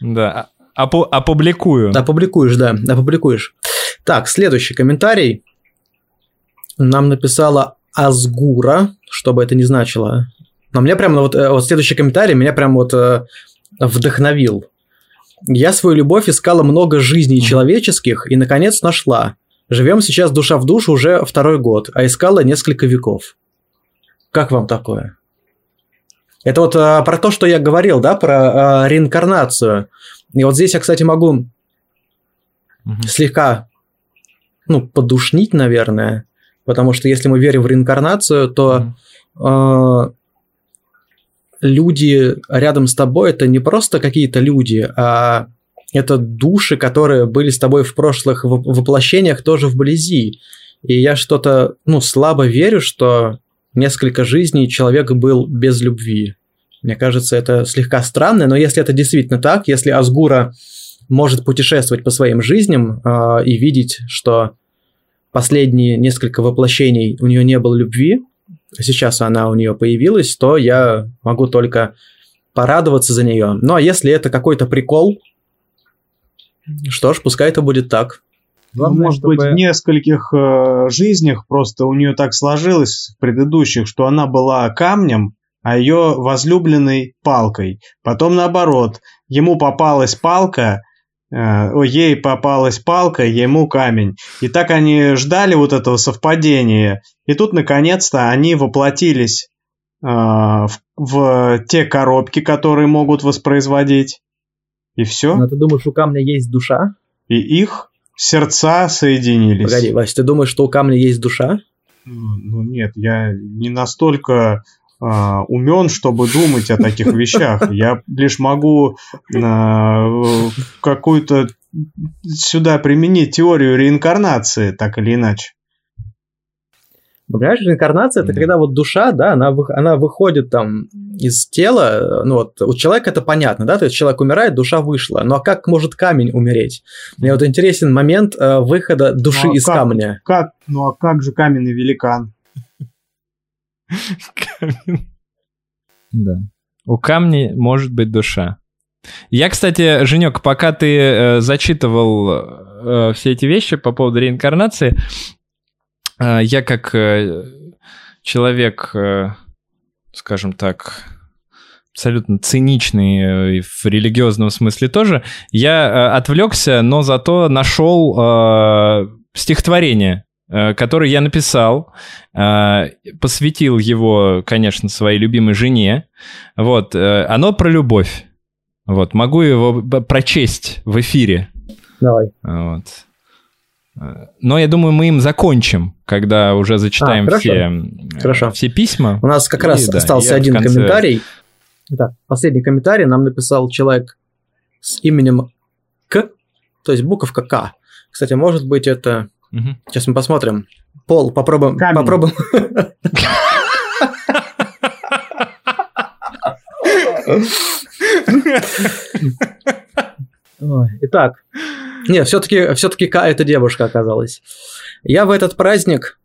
Да, опу- опубликую. Опубликуешь, да, опубликуешь. Так, следующий комментарий. Нам написала Азгура, что бы это ни значило. Но мне прям, вот, э, вот следующий комментарий меня прям вот э, вдохновил. Я свою любовь искала много жизней человеческих и, наконец, нашла. Живем сейчас душа в душу уже второй год, а искала несколько веков. Как вам такое? Это вот а, про то, что я говорил, да, про а, реинкарнацию. И вот здесь я, кстати, могу угу. слегка, ну, подушнить, наверное, потому что если мы верим в реинкарнацию, то угу. а, люди рядом с тобой это не просто какие-то люди, а это души, которые были с тобой в прошлых воплощениях тоже вблизи. И я что-то, ну, слабо верю, что несколько жизней человек был без любви. Мне кажется, это слегка странно, но если это действительно так, если Азгура может путешествовать по своим жизням э, и видеть, что последние несколько воплощений у нее не было любви, а сейчас она у нее появилась, то я могу только порадоваться за нее. Ну а если это какой-то прикол, что ж, пускай это будет так. Главное, может чтобы... быть, в нескольких э, жизнях просто у нее так сложилось в предыдущих, что она была камнем, а ее возлюбленной палкой. Потом наоборот, ему попалась палка, э, ей попалась палка, ему камень. И так они ждали вот этого совпадения. И тут, наконец-то, они воплотились э, в, в те коробки, которые могут воспроизводить. И все. Но ты думаешь, у камня есть душа? И их сердца соединились. Погоди, Вась, ты думаешь, что у камня есть душа? Ну нет, я не настолько а, умен, чтобы думать о таких вещах. Я лишь могу а, какую-то сюда применить теорию реинкарнации, так или иначе. Ну, понимаешь, реинкарнация это когда вот душа, да, она, она выходит там из тела, ну вот у человека это понятно, да, то есть человек умирает, душа вышла, ну а как может камень умереть? Мне вот интересен момент э, выхода души ну, а из как, камня. Как, ну а как же каменный великан? Да. У камня может быть душа. Я, кстати, Женек, пока ты э, зачитывал э, все эти вещи по поводу реинкарнации, э, я как э, человек, э, скажем так, абсолютно циничный э, в религиозном смысле тоже, я отвлекся, но зато нашел стихотворение который я написал, посвятил его, конечно, своей любимой жене. Вот, оно про любовь. Вот, могу его прочесть в эфире. Давай. Вот. Но я думаю, мы им закончим, когда уже зачитаем а, все, хорошо. все письма. У нас как раз и, остался да, один конце... комментарий. Да, последний комментарий нам написал человек с именем К, то есть буковка К. Кстати, может быть, это Угу. Сейчас мы посмотрим. Пол, попробуем. Камень. Попробуем. Итак, не, все-таки все-таки К это девушка оказалась. Я в этот праздник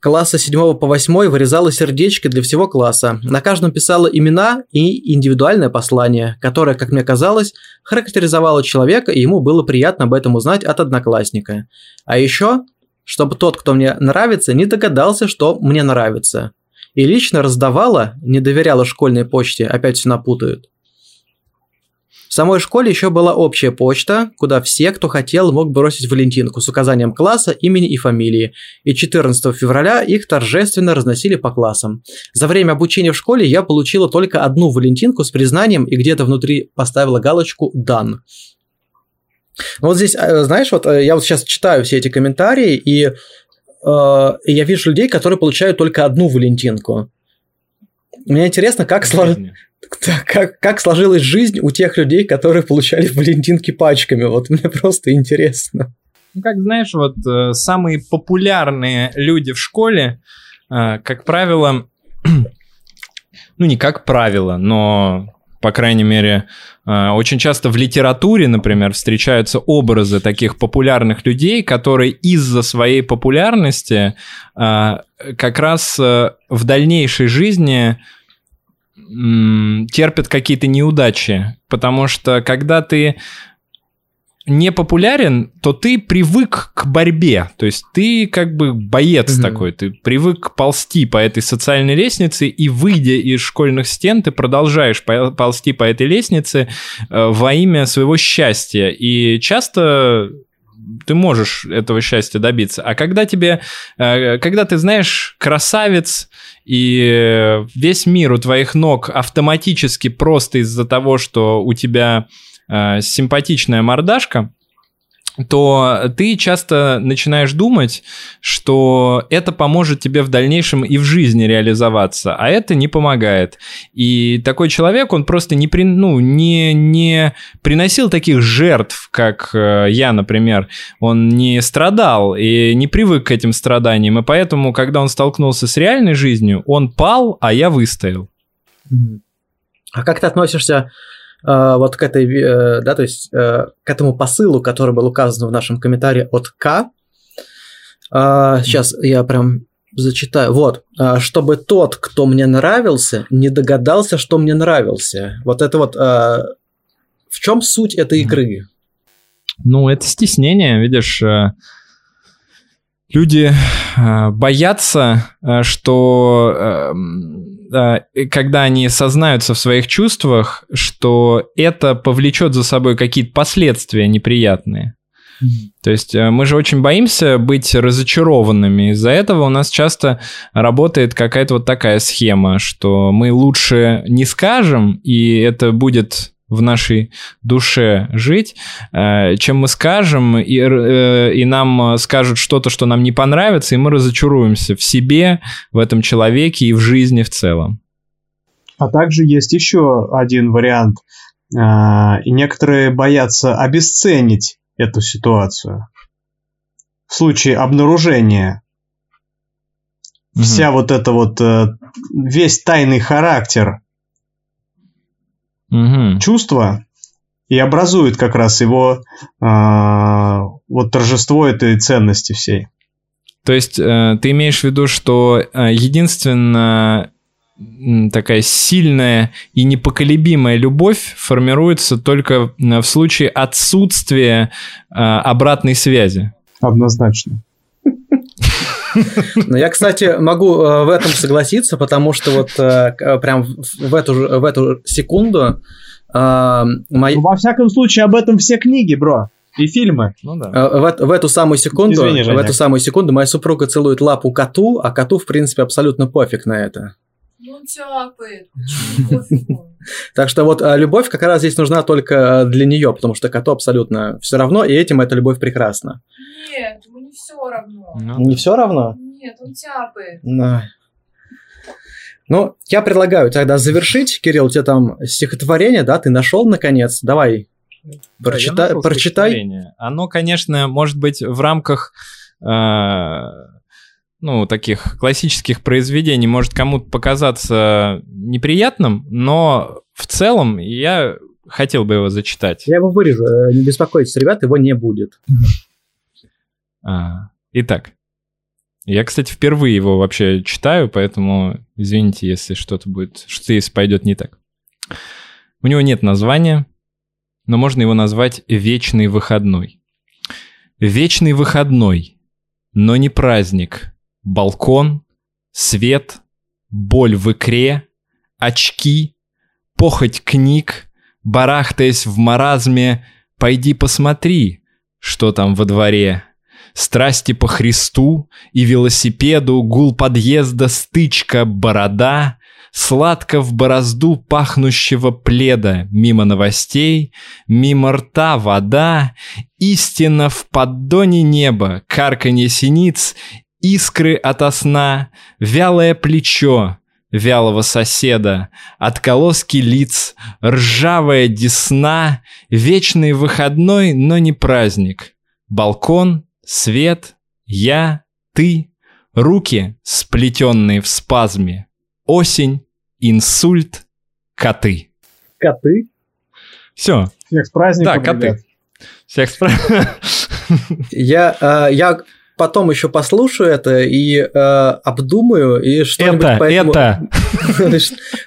класса 7 по 8 вырезала сердечки для всего класса. На каждом писала имена и индивидуальное послание, которое, как мне казалось, характеризовало человека, и ему было приятно об этом узнать от одноклассника. А еще чтобы тот, кто мне нравится, не догадался, что мне нравится. И лично раздавала, не доверяла школьной почте, опять все напутают. В самой школе еще была общая почта, куда все, кто хотел, мог бросить Валентинку с указанием класса, имени и фамилии, и 14 февраля их торжественно разносили по классам. За время обучения в школе я получила только одну Валентинку с признанием и где-то внутри поставила галочку «Дан». Ну вот здесь, э, знаешь, вот э, я вот сейчас читаю все эти комментарии, и э, я вижу людей, которые получают только одну Валентинку. Мне интересно, как, слож... как, как сложилась жизнь у тех людей, которые получали Валентинки пачками. Вот мне просто интересно. Ну, как знаешь, вот э, самые популярные люди в школе, э, как правило, ну не как правило, но по крайней мере, э, очень часто в литературе, например, встречаются образы таких популярных людей, которые из-за своей популярности э, как раз э, в дальнейшей жизни терпят какие-то неудачи. Потому что когда ты не популярен, то ты привык к борьбе. То есть ты как бы боец mm-hmm. такой, ты привык ползти по этой социальной лестнице, и выйдя из школьных стен, ты продолжаешь ползти по этой лестнице э, во имя своего счастья. И часто ты можешь этого счастья добиться. А когда тебе, э, когда ты знаешь, красавец, и весь мир у твоих ног автоматически просто из-за того, что у тебя э, симпатичная мордашка, то ты часто начинаешь думать, что это поможет тебе в дальнейшем и в жизни реализоваться, а это не помогает. И такой человек, он просто не, при, ну, не, не приносил таких жертв, как э, я, например. Он не страдал и не привык к этим страданиям, и поэтому, когда он столкнулся с реальной жизнью, он пал, а я выстоял. А как ты относишься вот к этой, э, да, то есть э, к этому посылу, который был указан в нашем комментарии от К. Сейчас я прям зачитаю. Вот, а, чтобы тот, кто мне нравился, не догадался, что мне нравился. Вот это вот а, в чем суть этой игры? Ну, это стеснение, видишь, э, люди э, боятся, э, что когда они сознаются в своих чувствах, что это повлечет за собой какие-то последствия неприятные. То есть мы же очень боимся быть разочарованными. Из-за этого у нас часто работает какая-то вот такая схема, что мы лучше не скажем, и это будет в нашей душе жить, э, чем мы скажем, и, э, и нам скажут что-то, что нам не понравится, и мы разочаруемся в себе, в этом человеке и в жизни в целом. А также есть еще один вариант. Э, и некоторые боятся обесценить эту ситуацию. В случае обнаружения вся вот эта вот весь тайный характер угу. чувства и образует как раз его э, вот торжество этой ценности всей. То есть э, ты имеешь в виду, что э, единственная такая сильная и непоколебимая любовь формируется только в случае отсутствия э, обратной связи. Однозначно. Но я, кстати, могу э, в этом согласиться, потому что вот э, прям в эту, в эту секунду... Э, Мой... Ну, во всяком случае, об этом все книги, бро. И фильмы. Ну да. В, в эту самую секунду, Извини, в эту самую секунду моя супруга целует лапу коту, а коту, в принципе, абсолютно пофиг на это. Ну, тяпает. Так что вот любовь как раз здесь нужна только для нее, потому что коту абсолютно все равно, и этим эта любовь прекрасна. Нет, все равно. Ну, не все равно? Нет, он тяпает. Да. Ну, я предлагаю тогда завершить. Кирилл, у тебя там стихотворение, да, ты нашел наконец? Давай, да, прочитай. прочитай. Оно, конечно, может быть в рамках э, ну, таких классических произведений может кому-то показаться неприятным, но в целом я хотел бы его зачитать. Я его вырежу, э, не беспокойтесь, ребят, его не будет. А, итак, я, кстати, впервые его вообще читаю, поэтому извините, если что-то будет, что если пойдет не так. У него нет названия, но можно его назвать «Вечный выходной». Вечный выходной, но не праздник. Балкон, свет, боль в икре, очки, похоть книг, барахтаясь в маразме, пойди посмотри, что там во дворе страсти по Христу и велосипеду, гул подъезда, стычка, борода, сладко в борозду пахнущего пледа, мимо новостей, мимо рта вода, истина в поддоне неба, карканье синиц, искры ото сна, вялое плечо, вялого соседа, отколоски лиц, ржавая десна, вечный выходной, но не праздник. Балкон, Свет, я, ты, руки, сплетенные в спазме, осень, инсульт, коты. Коты? Все. Всех с праздником, Да, коты. Ребят. Всех с праздником. Я, э, я потом еще послушаю это и э, обдумаю и что-нибудь это, поэтому... Это,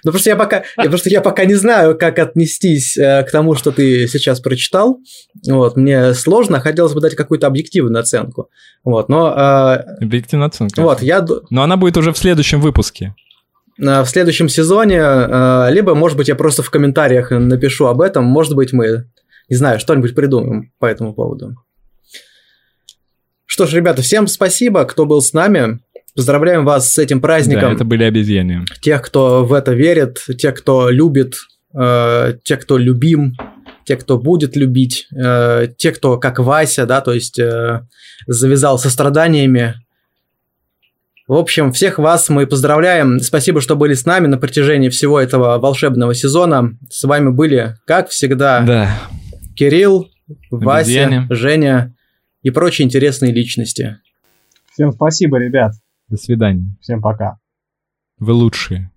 Ну, просто я пока, просто я пока не знаю, как отнестись э, к тому, что ты сейчас прочитал. Вот, мне сложно, хотелось бы дать какую-то объективную оценку. Вот, но... Э, объективную оценку. Вот, я... Но она будет уже в следующем выпуске. Э, в следующем сезоне, либо, может быть, я просто в комментариях напишу об этом, может быть, мы, не знаю, что-нибудь придумаем по этому поводу. Что ж, ребята, всем спасибо, кто был с нами. Поздравляем вас с этим праздником. Да, это были обезьяны. Тех, кто в это верит, тех, кто любит, э, те, кто любим, те, кто будет любить, э, те, кто как Вася, да, то есть э, завязал со страданиями. В общем, всех вас мы поздравляем. Спасибо, что были с нами на протяжении всего этого волшебного сезона. С вами были, как всегда, да. Кирилл, Вася, Обезьяне. Женя и прочие интересные личности. Всем спасибо, ребят. До свидания. Всем пока. Вы лучшие.